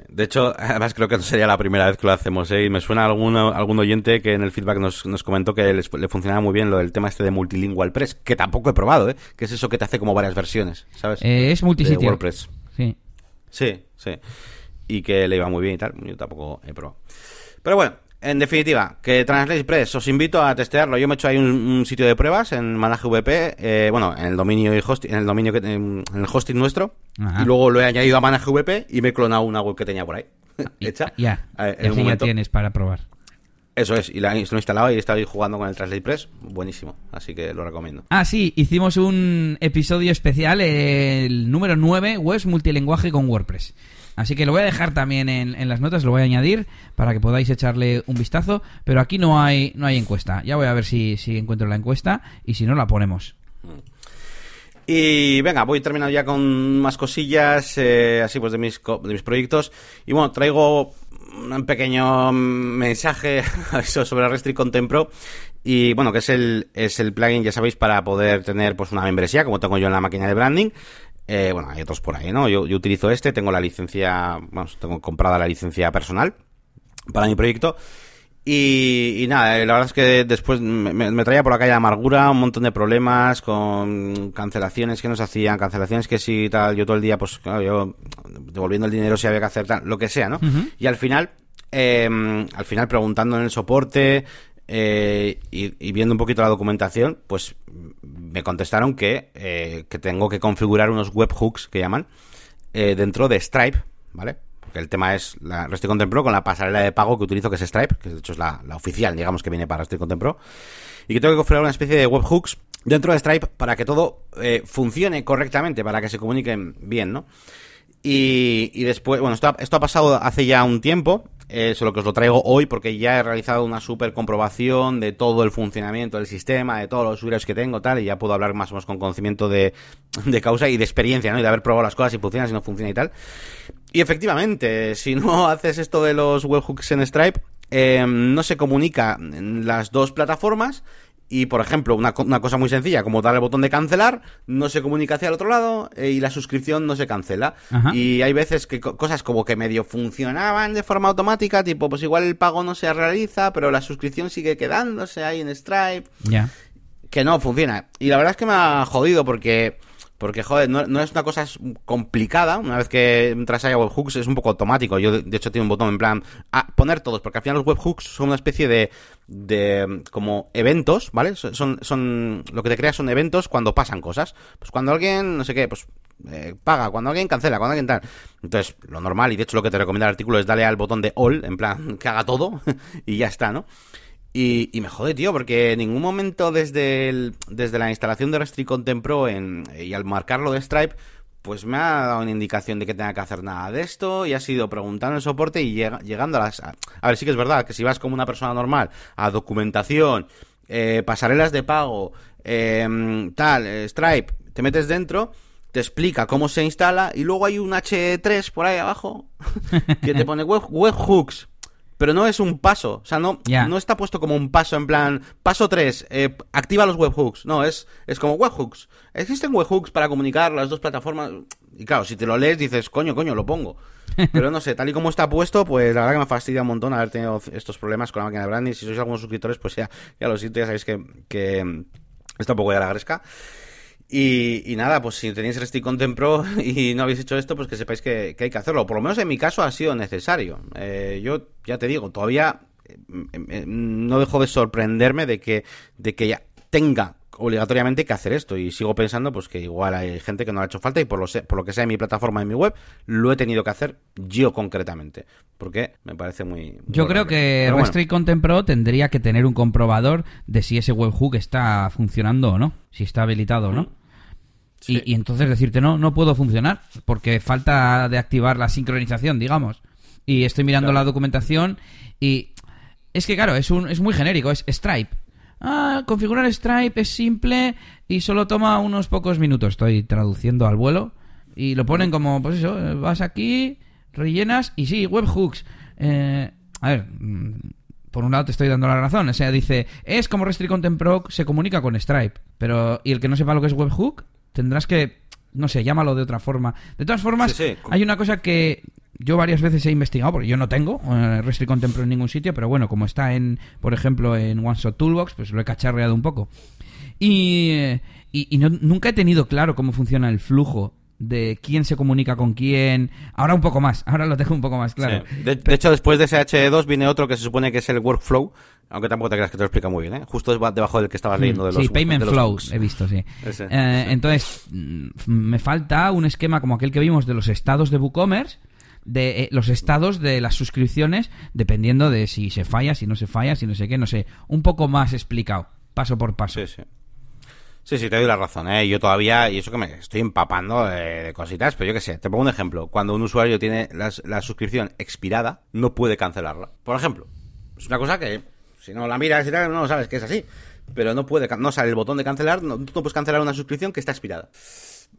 De hecho, además creo que no sería la primera vez que lo hacemos, ¿eh? Y me suena algún, algún oyente que en el feedback nos, nos comentó que le funcionaba muy bien lo del tema este de multilingual press, que tampoco he probado, ¿eh? Que es eso que te hace como varias versiones, ¿sabes? Eh, es multisitio. WordPress. Sí. Sí, sí. Y que le iba muy bien y tal. Yo tampoco he probado. Pero bueno, en definitiva, que Translate Press, os invito a testearlo. Yo me he hecho ahí un, sitio de pruebas en Manage VP, eh, bueno, en el dominio y hosting, en el dominio que, en, el hosting nuestro, y luego lo he añadido a Manage VP y me he clonado una web que tenía por ahí hecha. Ya, eh, ya tienes para probar. Eso es, y lo he instalado y he estado ahí jugando con el Translate Press, buenísimo, así que lo recomiendo. Ah, sí, hicimos un episodio especial, el número 9, Webs Multilenguaje con WordPress. Así que lo voy a dejar también en, las notas, lo voy a añadir para que podáis echarle un vistazo, pero aquí no hay, no hay encuesta. Ya voy a ver si, si encuentro la encuesta y si no la ponemos. Y venga, voy terminando ya con más cosillas, eh, así pues de mis, de mis proyectos. Y bueno, traigo un pequeño mensaje sobre Restrict Content Pro y bueno, que es el, es el plugin, ya sabéis, para poder tener pues una membresía, como tengo yo en la máquina de branding. Eh, bueno, hay otros por ahí, ¿no? Yo, yo utilizo este, tengo la licencia, vamos, tengo comprada la licencia personal para mi proyecto. Y, nada, eh, la verdad es que después me, traía por la calle amargura, un montón de problemas con cancelaciones que nos hacían, cancelaciones que sí, tal, yo todo el día, pues claro, yo devolviendo el dinero si había que hacer tal, lo que sea, ¿no? Y al final, eh, al final preguntando en el soporte, eh, y, viendo un poquito la documentación, pues me contestaron que, eh, que tengo que configurar unos webhooks que llaman eh, dentro de Stripe, ¿vale? El tema es la Restrict Content Pro con la pasarela de pago que utilizo, que es Stripe, que de hecho es la, oficial, digamos, que viene para Restrict Content Pro. Y que tengo que configurar una especie de webhooks dentro de Stripe para que todo funcione correctamente, para que se comuniquen bien, ¿no? Y, y después, bueno, esto esto ha pasado hace ya un tiempo eh, solo que os lo traigo hoy porque ya he realizado una super comprobación de todo el funcionamiento del sistema, de todos los usuarios que tengo, tal, y ya puedo hablar más o menos con conocimiento de, causa y de experiencia, ¿no? Y de haber probado las cosas, si funciona, si no funciona y tal. Y efectivamente, si no haces esto de los webhooks en Stripe, eh, no se comunica en las dos plataformas y, por ejemplo, una, una, cosa muy sencilla, como dar el botón de cancelar, no se comunica hacia el otro lado eh, y la suscripción no se cancela. Y hay veces que cosas como que medio funcionaban de forma automática, tipo, pues igual el pago no se realiza, pero la suscripción sigue quedándose ahí en Stripe. Ya. Que no funciona. Y la verdad es que me ha jodido porque porque, joder, no, es una cosa complicada. Una vez que entras a webhooks es un poco automático. Yo, de hecho, tengo un botón en plan, a poner todos, porque al final los webhooks son una especie de, de como eventos, ¿vale? Son, son, lo que te crea son eventos cuando pasan cosas. Pues cuando alguien, no sé qué, pues eh, paga, cuando alguien cancela, cuando alguien tal. Entonces, lo normal, y de hecho lo que te recomienda el artículo es darle al botón de all, en plan, que haga todo, y ya está, ¿no? Y, y, me jode, tío, porque en ningún momento desde, el, desde la instalación de Restrict Content Pro en, y al marcarlo de Stripe, pues me ha dado una indicación de que tenga que hacer nada de esto y ha sido preguntando el soporte y llegando a las... A, ver, sí que es verdad que si vas como una persona normal a documentación, eh, pasarelas de pago, em, tal, eh, Stripe, te metes dentro, te explica cómo se instala y luego hay un H3 por ahí abajo que te pone web, webhooks pero no es un paso. O sea, no, no está puesto como un paso en plan, paso 3, eh, activa los webhooks. No, es, es como webhooks. Existen webhooks para comunicar las dos plataformas. Y claro, si te lo lees dices, coño, coño, lo pongo. Pero no sé, tal y como está puesto, pues la verdad que me fastidia un montón haber tenido estos problemas con la máquina de branding. Si sois algunos suscriptores, pues ya, ya lo siento, ya sabéis que, que está un poco ya la gresca. Y, nada, pues si tenéis Restrict Content Pro y no habéis hecho esto, pues que sepáis que, hay que hacerlo. Por lo menos en mi caso ha sido necesario. Eh, yo ya te digo, todavía eh, eh, no dejo de sorprenderme de que, de que ya tenga obligatoriamente que hacer esto. Y sigo pensando pues que igual hay gente que no le ha hecho falta y por lo, por lo que sea en mi plataforma en mi web lo he tenido que hacer yo concretamente. Porque me parece muy, yo creo que Restrict Content Pro tendría que tener un comprobador de si ese webhook está funcionando o no si está habilitado o no y, entonces decirte, no, no puedo funcionar, porque falta de activar la sincronización, digamos. Y estoy mirando la documentación y... Es que, claro, es, un, es muy genérico, es Stripe. Ah, configurar Stripe es simple y solo toma unos pocos minutos. Estoy traduciendo al vuelo. Y lo ponen como, pues eso, vas aquí, rellenas y sí, webhooks. Eh, a ver, mm, por un lado te estoy dando la razón. O sea, dice, es como Restrict Content Pro se comunica con Stripe. Pero, ¿y el que no sepa lo que es webhook? Tendrás que, no sé, llámalo de otra forma. De todas formas, hay una cosa que yo varias veces he investigado, porque yo no tengo eh, Content en ningún sitio, pero bueno, como está en, por ejemplo, en OneShot Toolbox, pues lo he cacharreado un poco. Y, y, nunca he tenido claro cómo funciona el flujo de quién se comunica con quién. Ahora un poco más, ahora lo tengo un poco más claro. De, hecho, después de ese H2 viene otro que se supone que es el workflow, aunque tampoco te creas que te lo explica muy bien, ¿eh? Justo debajo del que estabas mm, leyendo de los Sí, Payment Flows, he visto, sí. Eh, entonces, mm, me falta un esquema como aquel que vimos de los estados de WooCommerce, de eh, los estados de las suscripciones, dependiendo de si se falla, si no se falla, si no sé qué, no sé. Un poco más explicado, paso por paso. Sí, sí. Sí, sí, te doy la razón, ¿eh? Yo todavía, y eso que me estoy empapando de, cositas, pero yo qué sé, te pongo un ejemplo. Cuando un usuario tiene la, suscripción expirada, no puede cancelarla. Por ejemplo, es una cosa que, si no la miras y tal, no sabes que es así. Pero no puede, no sale el botón de cancelar, no, tú no puedes cancelar una suscripción que está expirada.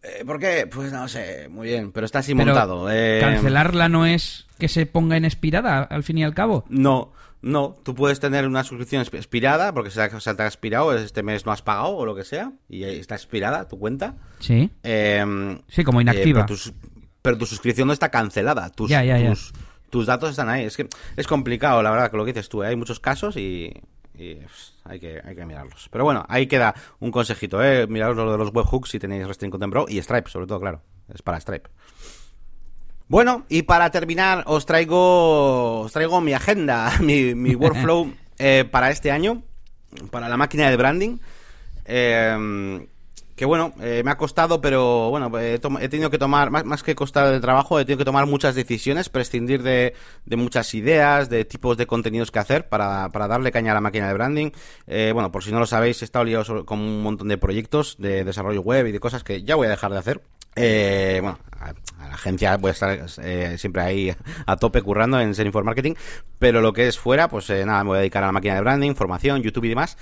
Eh, ¿Por qué? Pues no sé, muy bien, pero está así montado. Eh... ¿Cancelarla no es que se ponga en expirada, al fin y al cabo? No, no, tú puedes tener una suscripción expirada porque se, te ha expirado, este mes no has pagado o lo que sea, y está expirada tu cuenta. Sí. Em, sí, como inactiva. pero, tu, suscripción no está cancelada. Tus, tus, datos están ahí. Es que es complicado, la verdad, que lo que dices tú. ¿eh? Hay muchos casos y, pues, hay, que, hay que mirarlos. Pero bueno, ahí queda un consejito. ¿eh? Miraros lo de los webhooks si tenéis Restring Content Pro y Stripe, sobre todo, claro. Es para Stripe. Bueno, y para terminar os traigo os traigo mi agenda, mi, mi workflow eh, para este año, para la máquina de branding. Eh, que bueno, eh, me ha costado, pero bueno, he, tenido que tomar, más, más que costar de trabajo, he tenido que tomar muchas decisiones, prescindir de, de muchas ideas, de tipos de contenidos que hacer para, para darle caña a la máquina de branding. Eh, bueno, por si no lo sabéis, he estado liado con un montón de proyectos de desarrollo web y de cosas que ya voy a dejar de hacer. Eh, bueno, a, la agencia voy a estar eh, siempre ahí a tope currando en Ser Marketing, pero lo que es fuera, pues eh, nada, me voy a dedicar a la máquina de branding, formación, YouTube y demás.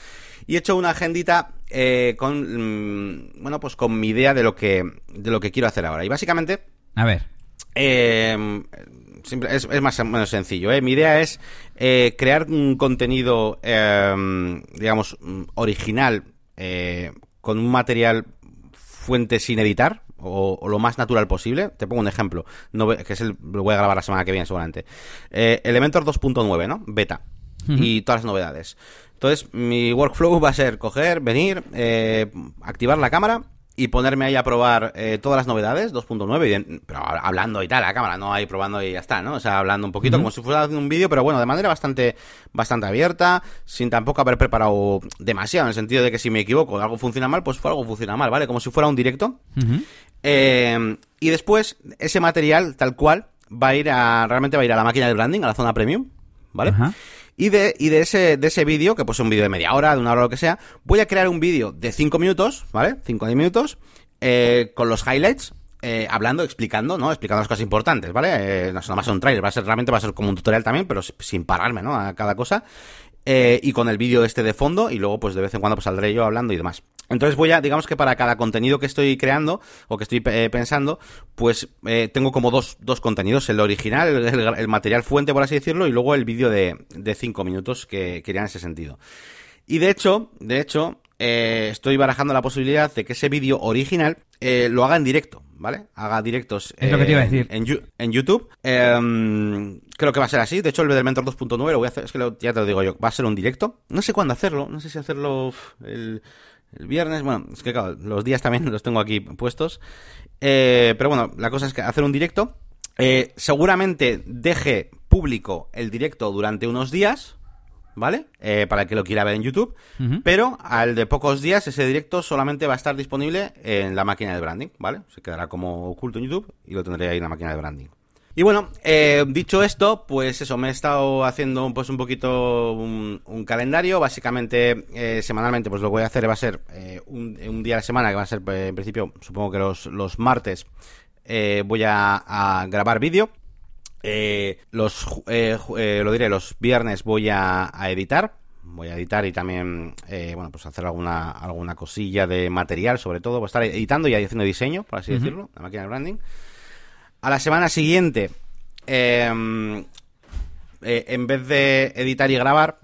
Y he hecho una agendita eh, con, mm, bueno, pues con mi idea de lo que, de lo que quiero hacer ahora. Y básicamente... A ver. Eh, es, es, más o menos sencillo. ¿eh? Mi idea es crear un contenido, digamos, original, con un material fuente sin editar, o, lo más natural posible. Te pongo un ejemplo, que es el, lo voy a grabar la semana que viene seguramente. Eh, Elementor 2.9, ¿no? Beta. Y todas las novedades. Entonces, mi workflow va a ser coger, venir, eh, activar la cámara y ponerme ahí a probar eh, todas las novedades, 2.9, pero hablando y tal, la cámara, no ahí probando y ya está, ¿no? O sea, hablando un poquito como si fuera haciendo un vídeo, pero bueno, de manera bastante, bastante abierta, sin tampoco haber preparado demasiado, en el sentido de que si me equivoco, algo funciona mal, pues fue algo funciona mal, ¿vale? Como si fuera un directo. Eh, y después, ese material, tal cual, va a ir a, realmente va a ir a la máquina de branding, a la zona premium, ¿vale? Y de, y de ese, de ese vídeo, que pues es un vídeo de media hora, de una hora, lo que sea, voy a crear un vídeo de 5 minutos, ¿vale? 5 minutos, eh, con los highlights, eh, hablando, explicando, ¿no? Explicando las cosas importantes, ¿vale? Eh, no es un trailer, va a ser realmente va a ser como un tutorial también, pero sin pararme, ¿no? A cada cosa. Eh, y con el vídeo este de fondo, y luego pues de vez en cuando pues saldré yo hablando y demás. Entonces voy a, digamos que para cada contenido que estoy creando o que estoy eh, pensando, pues eh, tengo como dos, dos contenidos, el original, el, material fuente, por así decirlo, y luego el vídeo de, de cinco minutos que, quería en ese sentido. Y de hecho, de hecho, estoy barajando la posibilidad de que ese vídeo original lo haga en directo, ¿vale? Haga directos es lo que te iba a decir. En, YouTube. Em, creo que va a ser así. De hecho, el de Mentor 2.9 lo voy a hacer, es que ya te lo digo yo, va a ser un directo. No sé cuándo hacerlo, no sé si hacerlo el, viernes. Bueno, es que claro, los días también los tengo aquí puestos. Eh, pero bueno, la cosa es que hacer un directo. Eh, seguramente deje público el directo durante unos días, ¿vale? Eh, para el que lo quiera ver en YouTube. Pero al de pocos días ese directo solamente va a estar disponible en la máquina de branding, ¿vale? Se quedará como oculto en YouTube y lo tendré ahí en la máquina de branding. Y bueno, eh, dicho esto, pues eso, me he estado haciendo pues un poquito un, calendario, básicamente eh, semanalmente, pues lo que voy a hacer va a ser un, día a la semana, que va a ser en principio, supongo que los, los martes, voy a grabar vídeo eh, los, eh, eh, lo diré, los viernes voy a, editar. Voy a editar y también, eh, bueno, pues hacer alguna, alguna cosilla de material, sobre todo. Voy a estar editando y haciendo diseño, por así decirlo, la máquina de branding. A la semana siguiente, eh, eh, en vez de editar y grabar,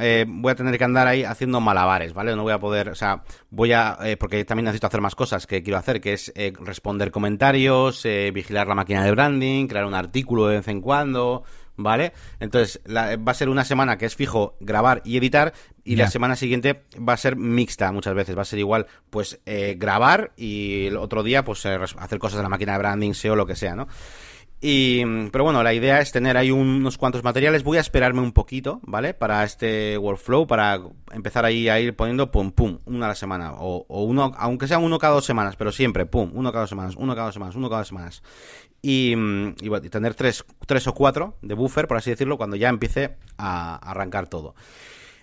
eh, voy a tener que andar ahí haciendo malabares, ¿vale? No voy a poder, o sea, voy a, eh, porque también necesito hacer más cosas que quiero hacer, que es responder comentarios, vigilar la máquina de branding, crear un artículo de vez en cuando, ¿vale? Entonces, va a ser una semana que es fijo grabar y editar, y la semana siguiente va a ser mixta muchas veces, va a ser igual, pues, grabar y el otro día, pues, hacer cosas de la máquina de branding, SEO, lo que sea, ¿no? Y, pero bueno, la idea es tener ahí unos cuantos materiales. Voy a esperarme un poquito, ¿vale? Para este workflow, para empezar ahí a ir poniendo pum, pum, una a la semana. O, uno, aunque sea uno cada dos semanas, pero siempre, pum, uno cada dos semanas, uno cada dos semanas, uno cada dos semanas. Y, y, tener tres, tres o cuatro de buffer, por así decirlo, cuando ya empiece a arrancar todo.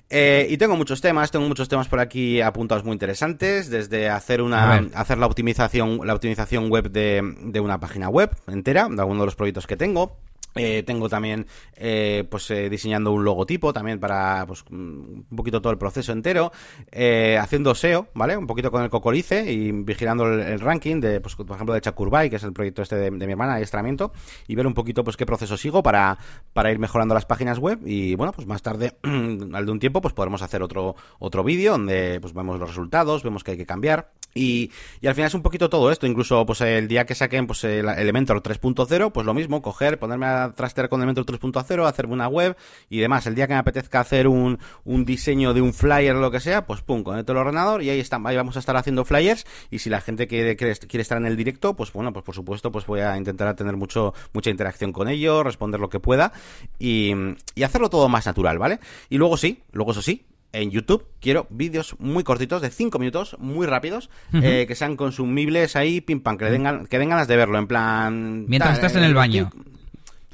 Eh, y tengo muchos temas, tengo muchos temas por aquí apuntados muy interesantes, desde hacer una hacer la optimización la optimización web de, de una página web entera, de alguno de los proyectos que tengo, eh, tengo también eh, pues eh, diseñando un logotipo también para pues un poquito todo el proceso entero eh, haciendo SEO vale un poquito con el cocorice y vigilando el, ranking de pues por ejemplo de Chakurbay que es el proyecto este de, mi hermana de estramiento y ver un poquito pues qué proceso sigo para para ir mejorando las páginas web y bueno pues más tarde al de un tiempo pues podremos hacer otro otro vídeo donde pues vemos los resultados vemos que hay que cambiar Y, y, al final es un poquito todo esto, incluso pues el día que saquen pues el Elementor 3.0, pues lo mismo, coger, ponerme a trastear con Elementor 3.0, hacerme una web y demás. El día que me apetezca hacer un, un diseño de un flyer o lo que sea, pues pum, conecto el ordenador y ahí están, ahí vamos a estar haciendo flyers y si la gente quiere, quiere, quiere estar en el directo, pues bueno, pues por supuesto, pues voy a intentar tener mucho, mucha interacción con ellos, responder lo que pueda y, y hacerlo todo más natural, ¿vale? Y luego sí, luego eso sí, en YouTube quiero vídeos muy cortitos, de 5 minutos, muy rápidos, eh, que sean consumibles ahí, pim pam, que, den, que den ganas de verlo, en plan... Mientras estás en el baño.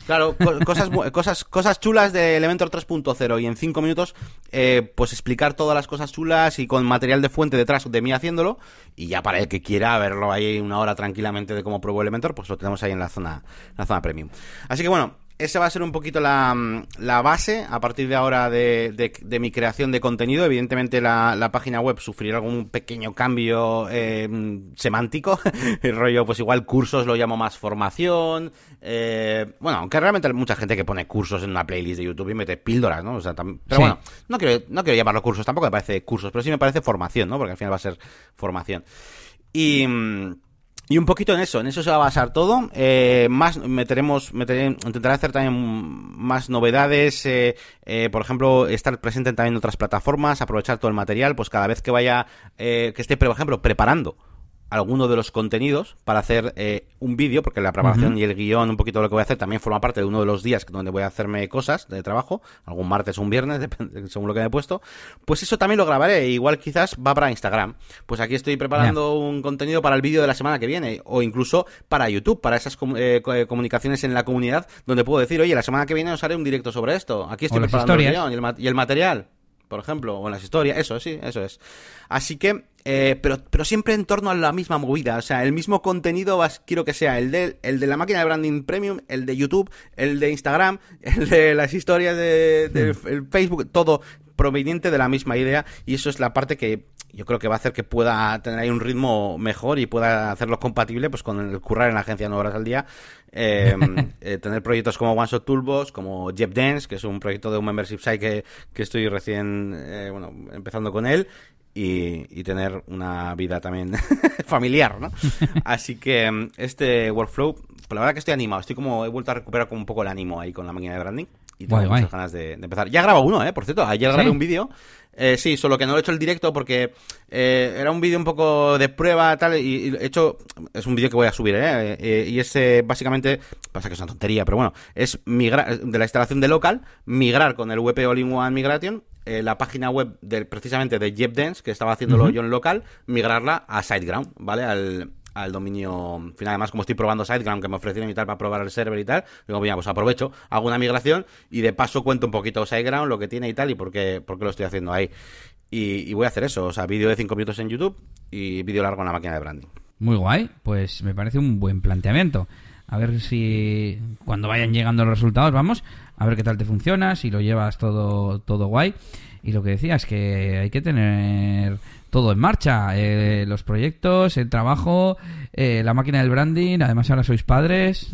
Claro, cosas, cosas, cosas chulas de Elementor 3.0 y en 5 minutos, eh, pues explicar todas las cosas chulas y con material de fuente detrás de mí haciéndolo. Y ya para el que quiera verlo ahí una hora tranquilamente de cómo pruebo Elementor, pues lo tenemos ahí en la zona, la zona premium. Así que bueno, esa va a ser un poquito la, la base a partir de ahora de, de, mi creación de contenido. Evidentemente la, la, página web sufrirá algún pequeño cambio eh, semántico. El rollo, pues igual cursos lo llamo más formación. Eh, bueno, aunque realmente hay mucha gente que pone cursos en una playlist de YouTube y mete píldoras, ¿no? O sea, pero bueno, no quiero, no quiero llamarlo cursos, tampoco me parece cursos, pero sí me parece formación, ¿no? Porque al final va a ser formación. Y... Y un poquito en eso, en eso se va a basar todo. Eh, más meteremos, meteré, intentaré hacer también más novedades. Eh, eh, por ejemplo, estar presente también en otras plataformas, aprovechar todo el material. Pues cada vez que vaya, eh, que esté, por ejemplo, preparando alguno de los contenidos para hacer eh, un vídeo, porque la preparación y el guion, un poquito de lo que voy a hacer, también forma parte de uno de los días donde voy a hacerme cosas de trabajo, algún martes o un viernes, depende, según lo que me he puesto, pues eso también lo grabaré, igual quizás va para Instagram. Pues aquí estoy preparando un contenido para el vídeo de la semana que viene, o incluso para YouTube, para esas eh, eh, comunicaciones en la comunidad, donde puedo decir, oye, la semana que viene os haré un directo sobre esto, aquí estoy preparando el guion y el, y el material por ejemplo, o en las historias, eso sí, eso es. Así que, eh, pero, pero siempre en torno a la misma movida, o sea, el mismo contenido quiero que sea el de, el de la máquina de branding premium, el de YouTube, el de Instagram, el de las historias de, hmm. Facebook, todo proveniente de la misma idea y eso es la parte que yo creo que va a hacer que pueda tener ahí un ritmo mejor y pueda hacerlo compatible pues con el currar en la agencia 9 horas al día em, eh, tener proyectos como One Shot Toolbox como Jeff Dance que es un proyecto de un membership site que, que estoy recién eh, bueno empezando con él y, tener una vida también familiar, ¿no? Así que em, este workflow, pues la verdad que estoy animado, estoy como, he vuelto a recuperar como un poco el ánimo ahí con la máquina de branding y tengo muchas ganas de, empezar. Ya grabo uno, ¿eh? Por cierto, ayer grabé un vídeo. Eh, sí, solo que no lo he hecho el directo porque eh, era un vídeo un poco de prueba tal y, he hecho es un vídeo que voy a subir ¿eh? eh y es básicamente pasa que es una tontería pero bueno es migrar de la instalación de local migrar con el WP All-in-One Migration la página web del precisamente de JetDance que estaba haciéndolo yo en local migrarla a SiteGround vale al al dominio final. Además, como estoy probando SiteGround, que me ofrecieron y tal para probar el server y tal, digo, mira, pues aprovecho, hago una migración y de paso cuento un poquito SiteGround, lo que tiene y tal, y por qué, por qué lo estoy haciendo ahí. Y, voy a hacer eso, o sea, vídeo de 5 minutos en YouTube y vídeo largo en la máquina de branding. Muy guay, pues me parece un buen planteamiento. A ver si cuando vayan llegando los resultados, vamos, a ver qué tal te funciona, si lo llevas todo, todo guay. Y lo que decía es que hay que tener todo en marcha. Eh, los proyectos, el trabajo, eh, la máquina del branding. Además, ahora sois padres.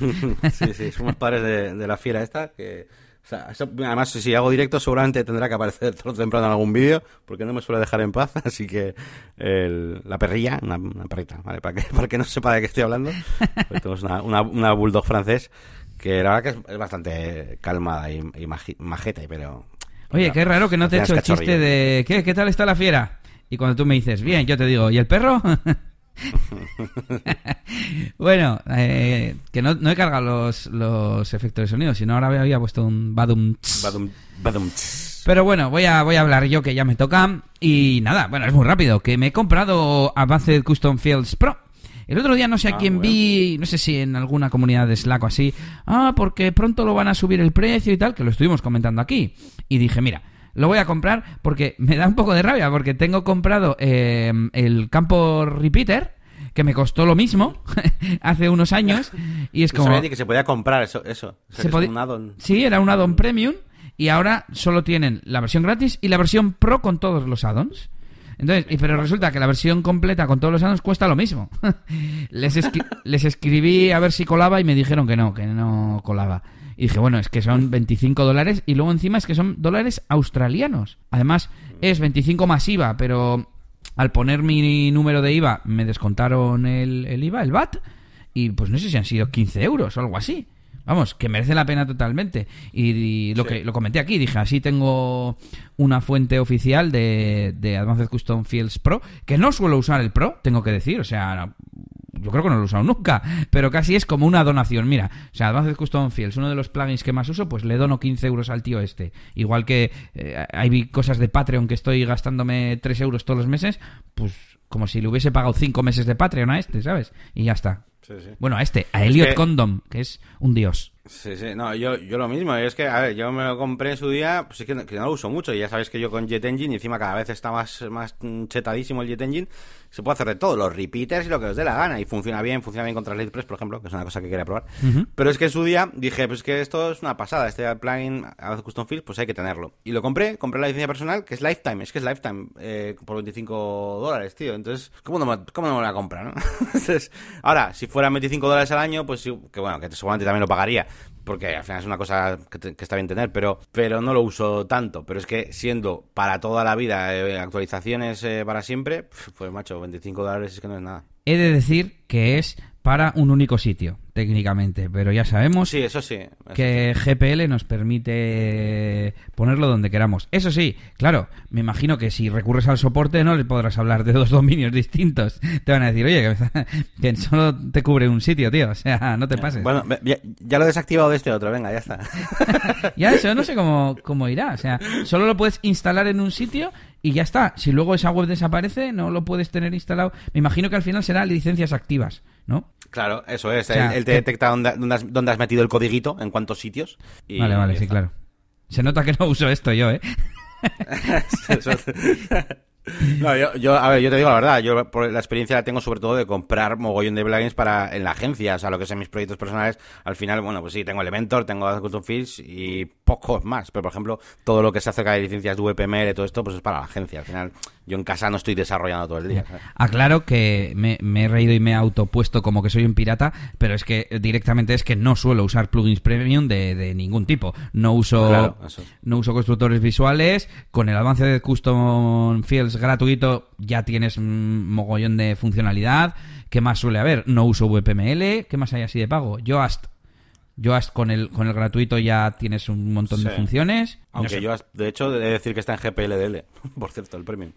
sí, sí, somos padres de, la fiera esta. que Además, si hago directo, seguramente tendrá que aparecer todo temprano en algún vídeo, porque no me suele dejar en paz. Así que la perrilla, una, perrita, ¿vale? Para que, para que no sepa de qué estoy hablando. Pues tenemos una, una, bulldog francés que la verdad que es, bastante calmada y, y majeta, pero Oye, qué raro que no te he hecho el chiste de ¿qué, ¿qué tal está la fiera? Y cuando tú me dices, bien, yo te digo, ¿y el perro? bueno, eh, que no, he cargado los, los efectos de sonido, sino ahora había puesto un badum. Badum, badum Pero bueno, voy a, voy a hablar yo que ya me toca. Y nada, bueno, es muy rápido. Que me he comprado Advanced Custom Fields Pro. El otro día no sé a ah, quién vi, no sé si en alguna comunidad de Slack o así, ah, porque pronto lo van a subir el precio y tal, que lo estuvimos comentando aquí. Y dije, mira, lo voy a comprar porque me da un poco de rabia, porque tengo comprado eh, el campo repeater, que me costó lo mismo hace unos años, y es como... que se podía comprar eso, eso. se un Sí, era un addon premium, y ahora solo tienen la versión gratis y la versión pro con todos los addons. Entonces, pero resulta que la versión completa con todos los años cuesta lo mismo. les, les escribí a ver si colaba y me dijeron que no, que no colaba. Y dije, bueno, es que son 25 dólares y luego encima es que son dólares australianos. Además, es 25 masiva, pero al poner mi número de IVA me descontaron el, el IVA, el VAT, y pues no sé si han sido 15 euros o algo así. Vamos, que merece la pena totalmente. Y, lo que lo comenté aquí, dije, así tengo una fuente oficial de, de Advanced Custom Fields Pro, que no suelo usar el Pro, tengo que decir, o sea, yo creo que no lo he usado nunca, pero casi es como una donación. Mira, o sea, Advanced Custom Fields, uno de los plugins que más uso, pues le dono 15 euros al tío este. Igual que eh, hay cosas de Patreon que estoy gastándome 3 euros todos los meses, pues como si le hubiese pagado 5 meses de Patreon a este, ¿sabes? Y ya está. Bueno, a este, a Elliot Condom, que es un dios. Sí, sí, no, yo, yo lo mismo, es que, a ver, yo me lo compré en su día, pues es que, no lo uso mucho, y ya sabes que yo con Jet Engine, y encima cada vez está más, más chetadísimo el Jet Engine, se puede hacer de todo, los repeaters y lo que os dé la gana, y funciona bien, funciona bien contra Press, por ejemplo, que es una cosa que quería probar. Pero es que en su día dije, pues que esto es una pasada, este plugin a Custom Fields, pues hay que tenerlo. Y lo compré, compré la licencia personal, que es Lifetime, es que es Lifetime, eh, por 25 dólares, tío, entonces, ¿cómo no me, cómo no me la compra, no? entonces, ahora, si fueran 25 dólares al año, pues sí, que bueno, que seguramente también lo pagaría, porque al final es una cosa que, está bien tener, pero, pero no lo uso tanto. Pero es que siendo para toda la vida eh, actualizaciones eh, para siempre, pues macho, 25 dólares es que no es nada. He de decir que es para un único sitio, técnicamente, pero ya sabemos sí, eso sí, que GPL nos permite ponerlo donde queramos. Eso sí, claro, me imagino que si recurres al soporte no le podrás hablar de dos dominios distintos. Te van a decir, oye, que, solo te cubre un sitio, tío, o sea, no te pases. Bueno, ya, lo he desactivado de este otro, venga, ya está. ya eso, no sé cómo, cómo irá, o sea, solo lo puedes instalar en un sitio y ya está. Si luego esa web desaparece, no lo puedes tener instalado. Me imagino que al final serán licencias activas, ¿no? Claro, eso es. él, te detecta dónde, has, metido el codiguito, en cuántos sitios. vale, vale, sí, claro. Se nota que no uso esto yo, ¿eh? No, yo, yo, a ver, yo te digo la verdad, yo por la experiencia la tengo sobre todo de comprar mogollón de plugins para en la agencia, o sea, lo que son mis proyectos personales, al final, bueno, pues sí, tengo Elementor, tengo Custom Fields y pocos más, pero por ejemplo, todo lo que se acerca de licencias de VPML y todo esto, pues es para la agencia, al final yo en casa no estoy desarrollando todo el día. Aclaro que me, he reído y me he autopuesto como que soy un pirata, pero es que directamente es que no suelo usar plugins premium de, ningún tipo. No uso, no uso constructores visuales, con el avance de Custom Fields gratuito ya tienes un mogollón de funcionalidad. ¿Qué más suele haber? No uso VPML. ¿Qué más hay así de pago? Yoast Yoast con el, con el gratuito ya tienes un montón de funciones. Aunque Yoast, de hecho, he de decir que está en GPLDL, por cierto, el premium.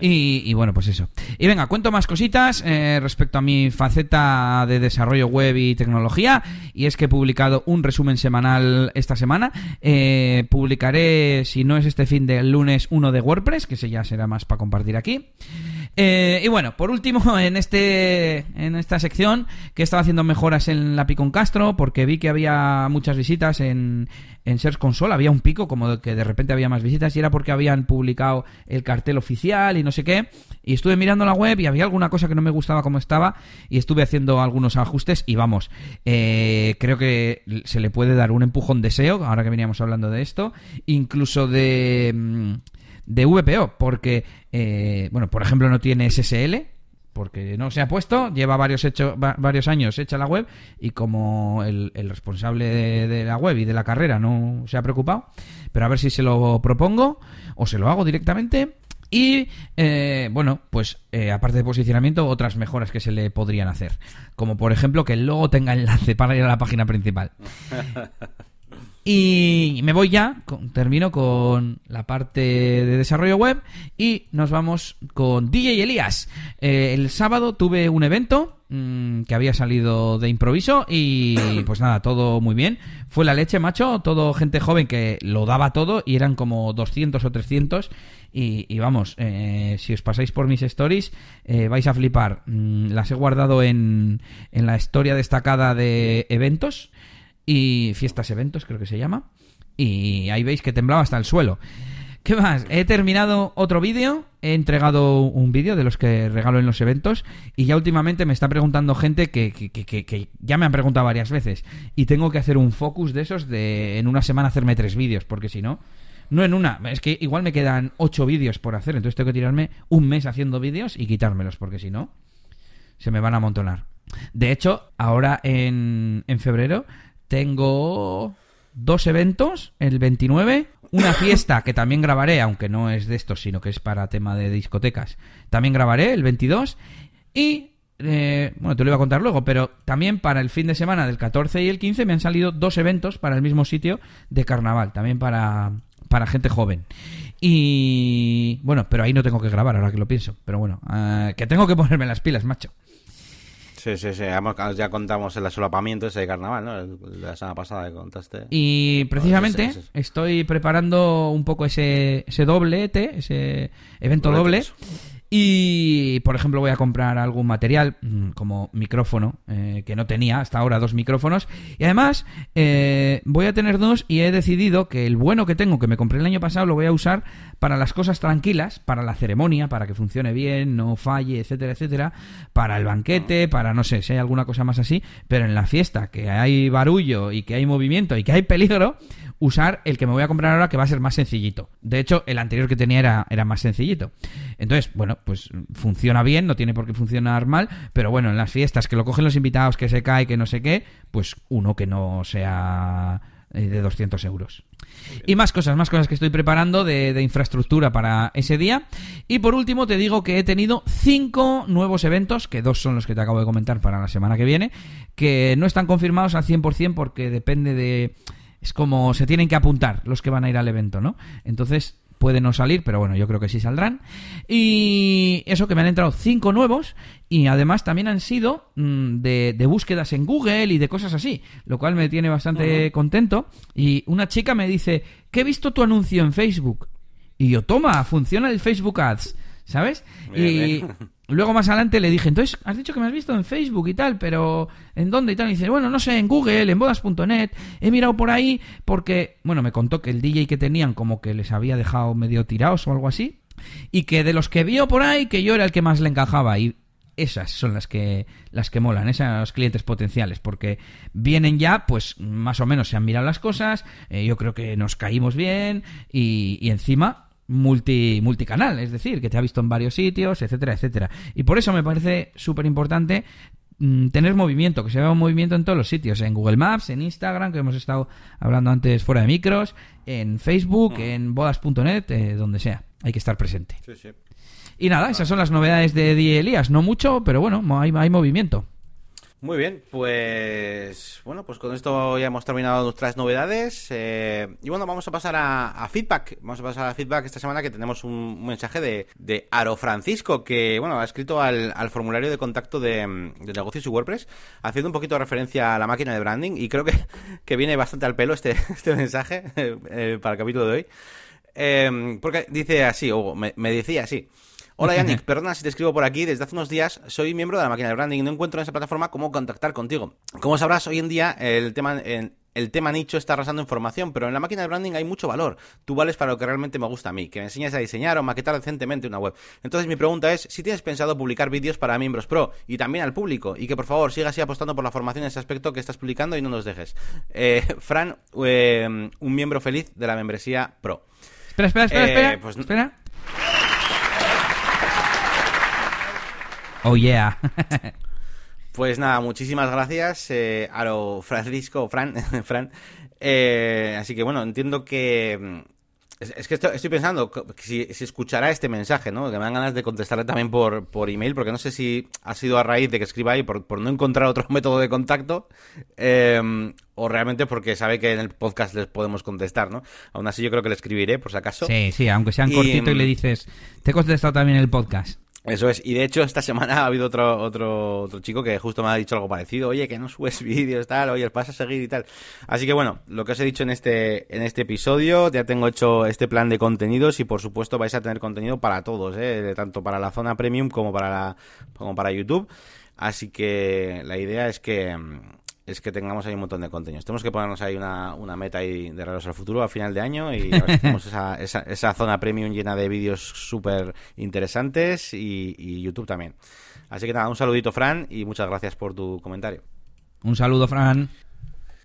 Y, bueno, pues eso. Y venga, cuento más cositas eh, respecto a mi faceta de desarrollo web y tecnología. Y es que he publicado un resumen semanal esta semana. Eh, publicaré, si no es este fin del lunes, uno de WordPress, que ese ya será más para compartir aquí. Eh, y bueno, por último, en este en esta sección que estaba haciendo mejoras en la Picon Castro, porque vi que había muchas visitas en, en Search Console, había un pico, como que de repente había más visitas, y era porque habían publicado el cartel oficial y no sé qué. Y estuve mirando la web y había alguna cosa que no me gustaba como estaba, y estuve haciendo algunos ajustes, y vamos, eh, creo que se le puede dar un empujón de SEO, ahora que veníamos hablando de esto, incluso de mm, de VPO, porque, eh, bueno, por ejemplo, no tiene SSL, porque no se ha puesto, lleva varios, hecho, varios años hecha la web y como el, responsable de, la web y de la carrera no se ha preocupado, pero a ver si se lo propongo o se lo hago directamente. Y eh, bueno, pues eh, aparte de posicionamiento, otras mejoras que se le podrían hacer. Como por ejemplo que el logo tenga enlace para ir a la página principal. Y me voy ya, termino con la parte de desarrollo web y nos vamos con DJ Elías. Eh, el sábado tuve un evento mm, que había salido de improviso y pues nada, todo muy bien. Fue la leche, macho, todo gente joven que lo daba todo y eran como 200 o 300 y, vamos, eh, si os pasáis por mis stories eh, vais a flipar. Mm, las he guardado en, en la historia destacada de eventos y fiestas eventos, creo que se llama. Y ahí veis que temblaba hasta el suelo. ¿Qué más? He terminado otro vídeo, he entregado un vídeo de los que regalo en los eventos y ya últimamente me está preguntando gente que, que, que, ya me han preguntado varias veces y tengo que hacer un focus de esos de en una semana hacerme tres vídeos porque si no, no en una, es que igual me quedan ocho vídeos por hacer, entonces tengo que tirarme un mes haciendo vídeos y quitármelos porque si no, se me van a amontonar. De hecho, ahora en, en febrero tengo dos eventos, el 29 una fiesta que también grabaré, aunque no es de estos, sino que es para tema de discotecas. También grabaré el 22. Y eh, bueno, te lo iba a contar luego, pero también para el fin de semana del 14 y el 15 me han salido dos eventos para el mismo sitio de carnaval, también para, para gente joven. Y bueno, pero ahí no tengo que grabar, ahora que lo pienso. Pero bueno, eh, que tengo que ponerme las pilas, macho. Sí, sí, sí. Ya contamos el solapamiento ese de carnaval, ¿no? La semana pasada que contaste. Y precisamente estoy preparando un poco ese, ese doblete, ese evento doble. Y, por ejemplo, voy a comprar algún material mm, como micrófono, eh, que no tenía hasta ahora dos micrófonos. Y además, eh, voy a tener dos y he decidido que el bueno que tengo, que me compré el año pasado, lo voy a usar para las cosas tranquilas, para la ceremonia, para que funcione bien, no falle, etcétera, etcétera. Para el banquete, para no sé si hay alguna cosa más así. Pero en la fiesta, que hay barullo y que hay movimiento y que hay peligro, usar el que me voy a comprar ahora que va a ser más sencillito. De hecho, el anterior que tenía era, era más sencillito. Entonces, bueno, pues funciona bien, no tiene por qué funcionar mal, pero bueno, en las fiestas que lo cogen los invitados, que se cae, que no sé qué, pues uno que no sea eh, de 200 euros. Y más cosas, más cosas que estoy preparando de, de, infraestructura para ese día. Y por último te digo que he tenido cinco nuevos eventos, que dos son los que te acabo de comentar para la semana que viene, que no están confirmados al 100% porque depende de es como se tienen que apuntar los que van a ir al evento, ¿no? Entonces puede no salir, pero bueno, yo creo que sí saldrán. Y eso que me han entrado cinco nuevos y además también han sido mm, de, búsquedas en Google y de cosas así, lo cual me tiene bastante contento. Y una chica me dice, que he visto tu anuncio en Facebook. Y yo, toma, funciona el Facebook Ads, ¿sabes? y Luego más adelante le dije, entonces, has dicho que me has visto en Facebook y tal, pero ¿en dónde y tal? Y dice, bueno, no sé, en Google, en bodas.net, he mirado por ahí porque, bueno, me contó que el DJ que tenían como que les había dejado medio tirados o algo así, y que de los que vio por ahí, que yo era el que más le encajaba, y esas son las que las que molan, esos clientes potenciales, porque vienen ya, pues más o menos se han mirado las cosas, eh, yo creo que nos caímos bien y, y encima multi, multicanal, es decir, que te ha visto en varios sitios, etcétera, etcétera. Y por eso me parece súper importante mm, tener movimiento, que se vea un movimiento en todos los sitios, en Google Maps, en Instagram, que hemos estado hablando antes fuera de micros, en Facebook, en bodas.net, eh, donde sea. Hay que estar presente. Y nada, esas son las novedades de Die Elías. No mucho, pero bueno, hay, hay movimiento. Muy bien, pues bueno, pues con esto ya hemos terminado nuestras novedades eh, y bueno, vamos a pasar a, feedback. Vamos a pasar a feedback esta semana que tenemos un, mensaje de, de, Aro Francisco que bueno ha escrito al, formulario de contacto de, negocios y WordPress haciendo un poquito de referencia a la máquina de branding y creo que, que viene bastante al pelo este, este mensaje eh, para el capítulo de hoy. Eh, porque dice así, o me decía así. Hola Yannick, perdona si te escribo por aquí. Desde hace unos días soy miembro de la máquina de branding y no encuentro en esa plataforma cómo contactar contigo. Como sabrás, hoy en día el tema, el tema nicho está arrasando en formación, pero en la máquina de branding hay mucho valor. Tú vales para lo que realmente me gusta a mí, que me enseñes a diseñar o maquetar decentemente una web. Entonces mi pregunta es si tienes pensado publicar vídeos para miembros pro y también al público y que por favor sigas apostando por la formación en ese aspecto que estás publicando y no nos dejes. Eh, Fran, eh, un miembro feliz de la membresía pro. Espera, espera, espera, espera. Eh, pues espera. Oh yeah. pues nada, muchísimas gracias eh, a lo Francisco, Fran, Fran. Eh, así que bueno, entiendo que mm, es, que estoy, pensando si, escuchará este mensaje, ¿no? Que me dan ganas de contestarle también por, por email, porque no sé si ha sido a raíz de que escriba ahí por, no encontrar otro método de contacto, em, o realmente porque sabe que en el podcast les podemos contestar, ¿no? Aún así yo creo que le escribiré, por si acaso. Sí, sí, aunque sean cortito y le dices, te he contestado también el podcast. Eso es, y de hecho esta semana ha habido otro, otro, otro chico que justo me ha dicho algo parecido, oye, que no subes vídeos, tal, oye, pasa a seguir y tal. Así que bueno, lo que os he dicho en este, en este episodio, ya tengo hecho este plan de contenidos y por supuesto vais a tener contenido para todos, ¿eh? tanto para la zona premium como para, la, como para YouTube. Así que la idea es que es que tengamos ahí un montón de contenidos. Tenemos que ponernos ahí una, una meta ahí de Raros al Futuro a final de año y tenemos esa, esa, esa, zona premium llena de vídeos súper interesantes y, YouTube también. Así que nada, un saludito Fran y muchas gracias por tu comentario. Un saludo Fran.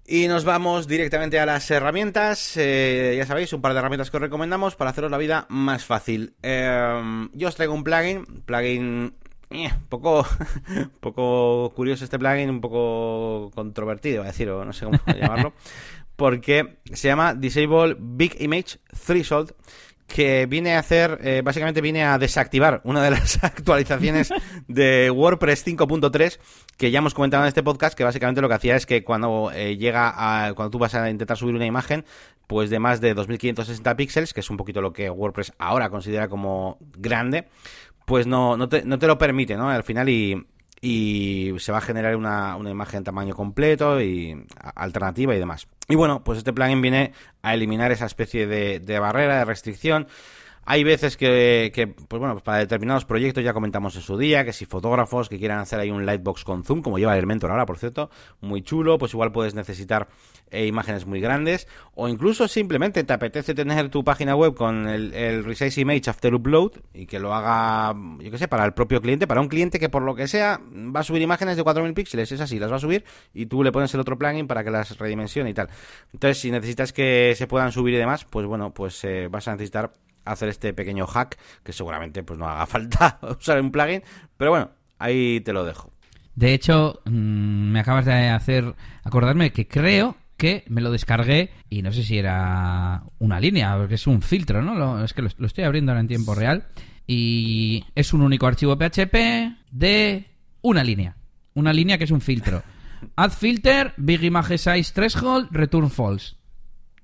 Y nos vamos directamente a las herramientas. Eh, ya sabéis, un par de herramientas que os recomendamos para haceros la vida más fácil. Eh, yo os traigo un plugin, plugin eh, poco, poco curioso este plugin, un poco controvertido, a decir, o no sé cómo llamarlo, porque se llama Disable Big Image Threshold que viene a hacer, eh, básicamente viene a desactivar una de las actualizaciones de WordPress 5.3 que ya hemos comentado en este podcast, que básicamente lo que hacía es que cuando eh, llega a, cuando tú vas a intentar subir una imagen, pues de más de 2560 píxeles, que es un poquito lo que WordPress ahora considera como grande, pues no, no, te, no te lo permite, ¿no? Al final y, y se va a generar una, una imagen tamaño completo y alternativa y demás. Y bueno, pues este plugin viene a eliminar esa especie de, de barrera, de restricción hay veces que, que, pues bueno, pues para determinados proyectos ya comentamos en su día, que si fotógrafos que quieran hacer ahí un lightbox con zoom, como lleva el Elementor ahora, por cierto, muy chulo, pues igual puedes necesitar eh, imágenes muy grandes, o incluso simplemente te apetece tener tu página web con el, Resize Image After Upload y que lo haga, yo qué sé, para el propio cliente, para un cliente que por lo que sea va a subir imágenes de 4000 píxeles, es así, las va a subir y tú le pones el otro plugin para que las redimensione y tal. Entonces, si necesitas que se puedan subir y demás, pues bueno, pues eh, vas a necesitar hacer este pequeño hack, que seguramente pues no haga falta usar un plugin, pero bueno, ahí te lo dejo. De hecho, mm, me acabas de hacer acordarme que creo que me lo descargué y no sé si era una línea, porque es un filtro, ¿no? es que lo, estoy abriendo ahora en tiempo real y es un único archivo PHP de una línea. Una línea que es un filtro. Add filter, big image size threshold, return false.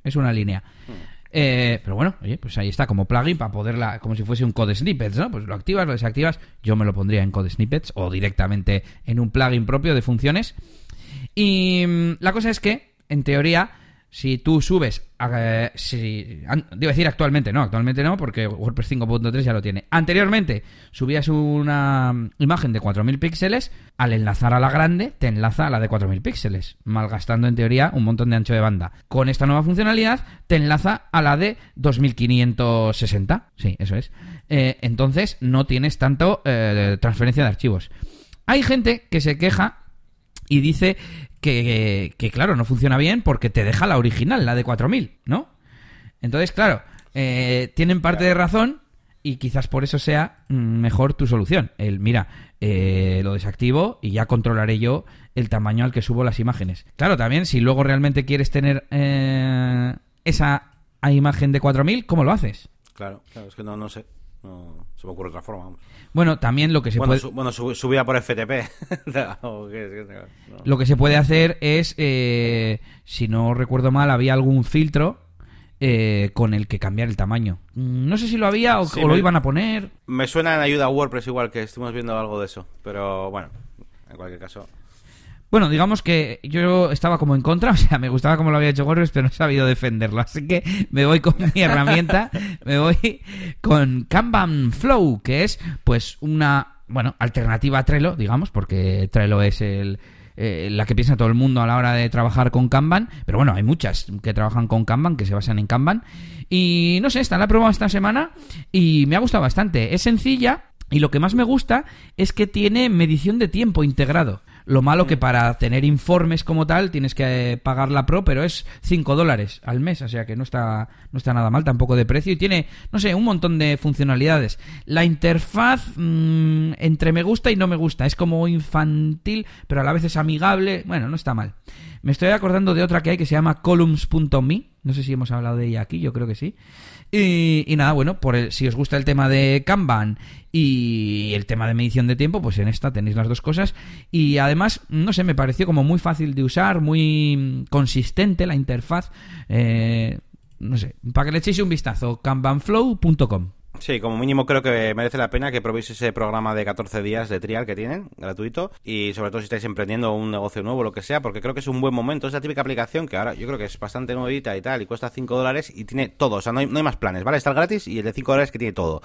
Es una línea. Eh, pero bueno, oye, pues ahí está, como plugin para poderla, como si fuese un code snippets, ¿no? Pues lo activas, lo desactivas. Yo me lo pondría en code snippets o directamente en un plugin propio de funciones. Y mm, la cosa es que, en teoría, si tú subes, eh, si, debo decir actualmente, no, actualmente no, porque WordPress 5.3 ya lo tiene. Anteriormente subías una imagen de 4000 píxeles, al enlazar a la grande, te enlaza a la de 4000 píxeles, malgastando en teoría un montón de ancho de banda. Con esta nueva funcionalidad, te enlaza a la de 2560. Sí, eso es. Eh, entonces, no tienes tanto eh, transferencia de archivos. Hay gente que se queja y dice que, claro, no funciona bien porque te deja la original, la de 4000, ¿no? Entonces, claro, eh, tienen parte de razón y quizás por eso sea mm, mejor tu solución. El, mira, eh, lo desactivo y ya controlaré yo el tamaño al que subo las imágenes. Claro, también, si luego realmente quieres tener eh, esa imagen de 4000, ¿cómo lo haces? Claro, claro, es que no, no sé. No se me ocurre otra forma. Vamos. Bueno, también lo que se bueno, puede... bueno, subía por FTP. Lo que se puede hacer es, eh, si no recuerdo mal, había algún filtro eh, con el que cambiar el tamaño. Mm, no sé si lo había o, lo iban a poner. Me suena en ayuda a WordPress igual que estuvimos viendo algo de eso. Pero bueno, en cualquier caso... Bueno, digamos que yo estaba como en contra, o sea, me gustaba como lo había hecho Gorres, pero no he sabido defenderlo. Así que me voy con mi herramienta, me voy con Kanban Flow, que es pues una, bueno, alternativa a Trello, digamos, porque Trello es el, eh, la que piensa todo el mundo a la hora de trabajar con Kanban, pero bueno, hay muchas que trabajan con Kanban, que se basan en Kanban. Y no sé, esta la he probado esta semana y me ha gustado bastante. Es sencilla y lo que más me gusta es que tiene medición de tiempo integrado. Lo malo que mm. para tener informes como tal tienes que pagar la Pro, pero es 5 dólares al mes, o sea que no está, no está nada mal tampoco de precio y tiene, no sé, un montón de funcionalidades. La interfaz mm, entre me gusta y no me gusta, es como infantil, pero a la vez es amigable, bueno, no está mal. Me estoy acordando de otra que hay que se llama columns.me, no sé si hemos hablado de ella aquí, yo creo que sí. Y, nada, bueno, por si os gusta el tema de Kanban y el tema de medición de tiempo, pues en esta tenéis las dos cosas. Y además, no sé, me pareció como muy fácil de usar, muy consistente la interfaz. Eh, no sé, para que le echéis un vistazo, kanbanflow.com. Sí, como mínimo creo que merece la pena que probéis ese programa de 14 días de trial que tienen, gratuito, y sobre todo si estáis emprendiendo un negocio nuevo, lo que sea, porque creo que es un buen momento. Es la típica aplicación que ahora yo creo que es bastante nuevita y tal, y cuesta 5 dólares y tiene todo, o sea, no hay, no hay más planes, ¿vale? Está el gratis y el de 5 dólares que tiene todo.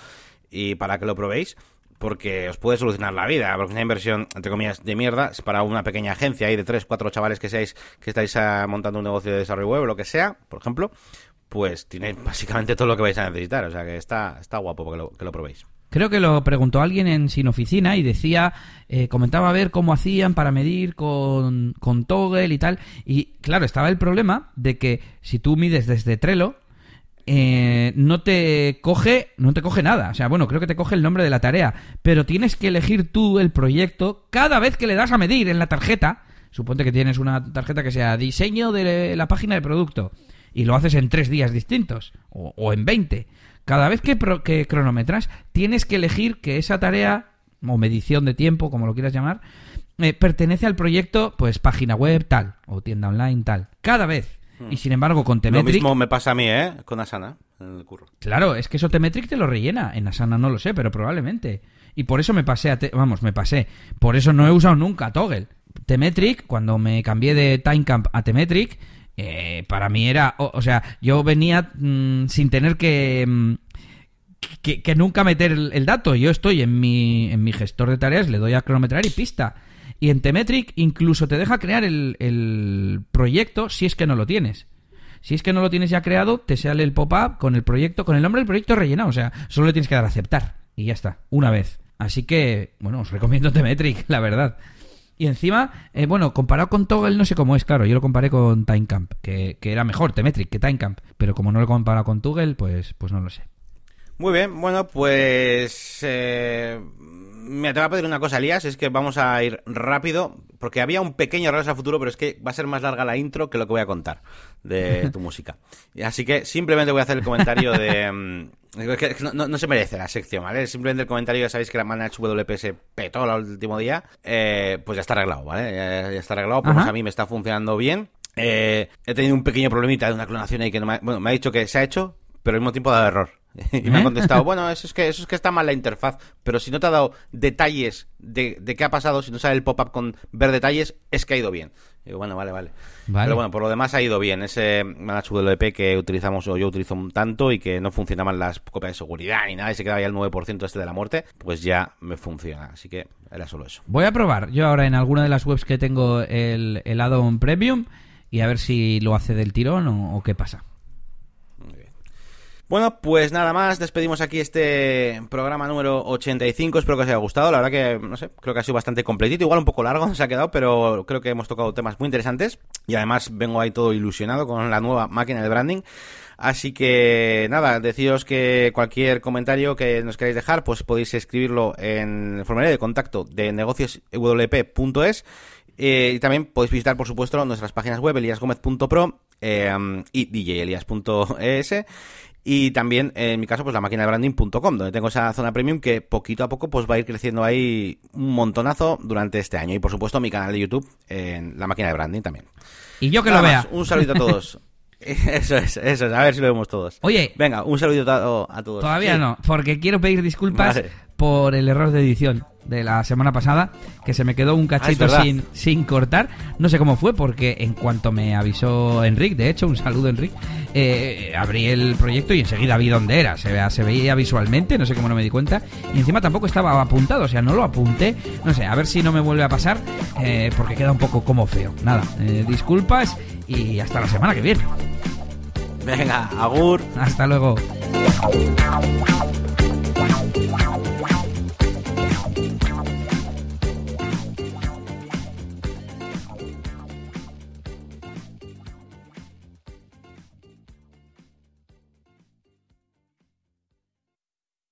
Y para que lo probéis, porque os puede solucionar la vida, porque es una inversión, entre comillas, de mierda, es para una pequeña agencia ahí de 3, 4 chavales que seáis, que estáis ah, montando un negocio de desarrollo web o lo que sea, por ejemplo, pues tiene básicamente todo lo que vais a necesitar. O sea que está, está guapo que lo, que lo probéis. Creo que lo preguntó alguien en Sin Oficina y decía, eh, comentaba a ver cómo hacían para medir con, con Toggle y tal. Y claro, estaba el problema de que si tú mides desde Trello, eh, no te coge, no te coge nada. O sea, bueno, creo que te coge el nombre de la tarea, pero tienes que elegir tú el proyecto cada vez que le das a medir en la tarjeta. Suponte que tienes una tarjeta que sea diseño de la página de producto y lo haces en tres días distintos o, en 20. Cada vez que, que cronometras, tienes que elegir que esa tarea o medición de tiempo, como lo quieras llamar, eh, pertenece al proyecto, pues página web tal o tienda online tal. Cada vez. Y sin embargo, con Temetric. Lo mismo me pasa a mí, ¿eh? Con Asana, en el curro. Claro, es que eso Temetric te lo rellena. En Asana no lo sé, pero probablemente. Y por eso me pasé a. vamos, me pasé. Por eso no he usado nunca Toggle. Temetric, cuando me cambié de Timecamp a Temetric, eh, para mí era. O, sea, yo venía mm, sin tener que. Mm, que, nunca meter el, dato. Yo estoy en mi, en mi gestor de tareas, le doy a cronometrar y pista. Y en Temetric incluso te deja crear el, el proyecto si es que no lo tienes. Si es que no lo tienes ya creado, te sale el pop-up con el proyecto, con el nombre del proyecto rellenado. O sea, solo le tienes que dar a aceptar. Y ya está, una vez. Así que, bueno, os recomiendo Temetric, la verdad. Y encima, eh, bueno, comparado con Toggle no sé cómo es, claro. Yo lo comparé con Timecamp, que, que era mejor Temetric que Timecamp. Pero como no lo he comparado con Toggle, pues, pues no lo sé. Muy bien, bueno, pues eh, me te a pedir una cosa, Elías, es que vamos a ir rápido, porque había un pequeño regreso al futuro, pero es que va a ser más larga la intro que lo que voy a contar de tu música. Así que simplemente voy a hacer el comentario de... Mm, no, se merece la sección, ¿vale? Simplemente el comentario, ya sabéis que la Manage WPS petó el último día, eh, pues ya está arreglado, ¿vale? Ya, está arreglado, pues a mí me está funcionando bien. Eh, he tenido un pequeño problemita de una clonación ahí que no me bueno, me ha dicho que se ha hecho, pero al mismo tiempo da error. y me ha ¿Eh? contestado, bueno, eso es que eso es que está mal la interfaz, pero si no te ha dado detalles de, de qué ha pasado, si no sale el pop-up con ver detalles, es que ha ido bien. Y bueno, vale, vale, Pero bueno, por lo demás ha ido bien. Ese Manage WP que utilizamos o yo utilizo tanto y que no funcionaban las copias de seguridad ni nada y se quedaba ya el 9% este de la muerte, pues ya me funciona. Así que era solo eso. Voy a probar yo ahora en alguna de las webs que tengo el, el add-on Premium y a ver si lo hace del tirón o qué pasa. Bueno, pues nada más, despedimos aquí este programa número 85, espero que os haya gustado, la verdad que, no sé, creo que ha sido bastante completito, igual un poco largo se ha quedado, pero creo que hemos tocado temas muy interesantes y además vengo ahí todo ilusionado con la nueva máquina de branding. Así que nada, deciros que cualquier comentario que nos queráis dejar, pues podéis escribirlo en el formulario de contacto de negocioswp.es eh, y también podéis visitar, por supuesto, nuestras páginas web, eliasgomez.pro eh, y djelias.es y también, en mi caso, pues la máquina de branding.com, donde tengo esa zona premium que poquito a poco pues va a ir creciendo ahí un montonazo durante este año. Y por supuesto, mi canal de YouTube en la máquina de branding también. Y yo que lo vea. un saludo a todos. Eso es, eso es, a ver si lo vemos todos. Oye, venga, un saludo a, todos. Todavía no, porque quiero pedir disculpas por el error de edición de la semana pasada, que se me quedó un ah, cachito sin, sin cortar. No sé cómo fue, porque en cuanto me avisó Enric, de hecho, un saludo Enric, eh, abrí el proyecto y enseguida vi dónde era. Se, se veía visualmente, no sé cómo no me di cuenta. Y encima tampoco estaba apuntado, o sea, no lo apunté. No sé, a ver si no me vuelve a pasar, eh, porque queda un poco como feo. Nada, eh, disculpas y hasta la semana que viene. Venga, agur. Hasta luego.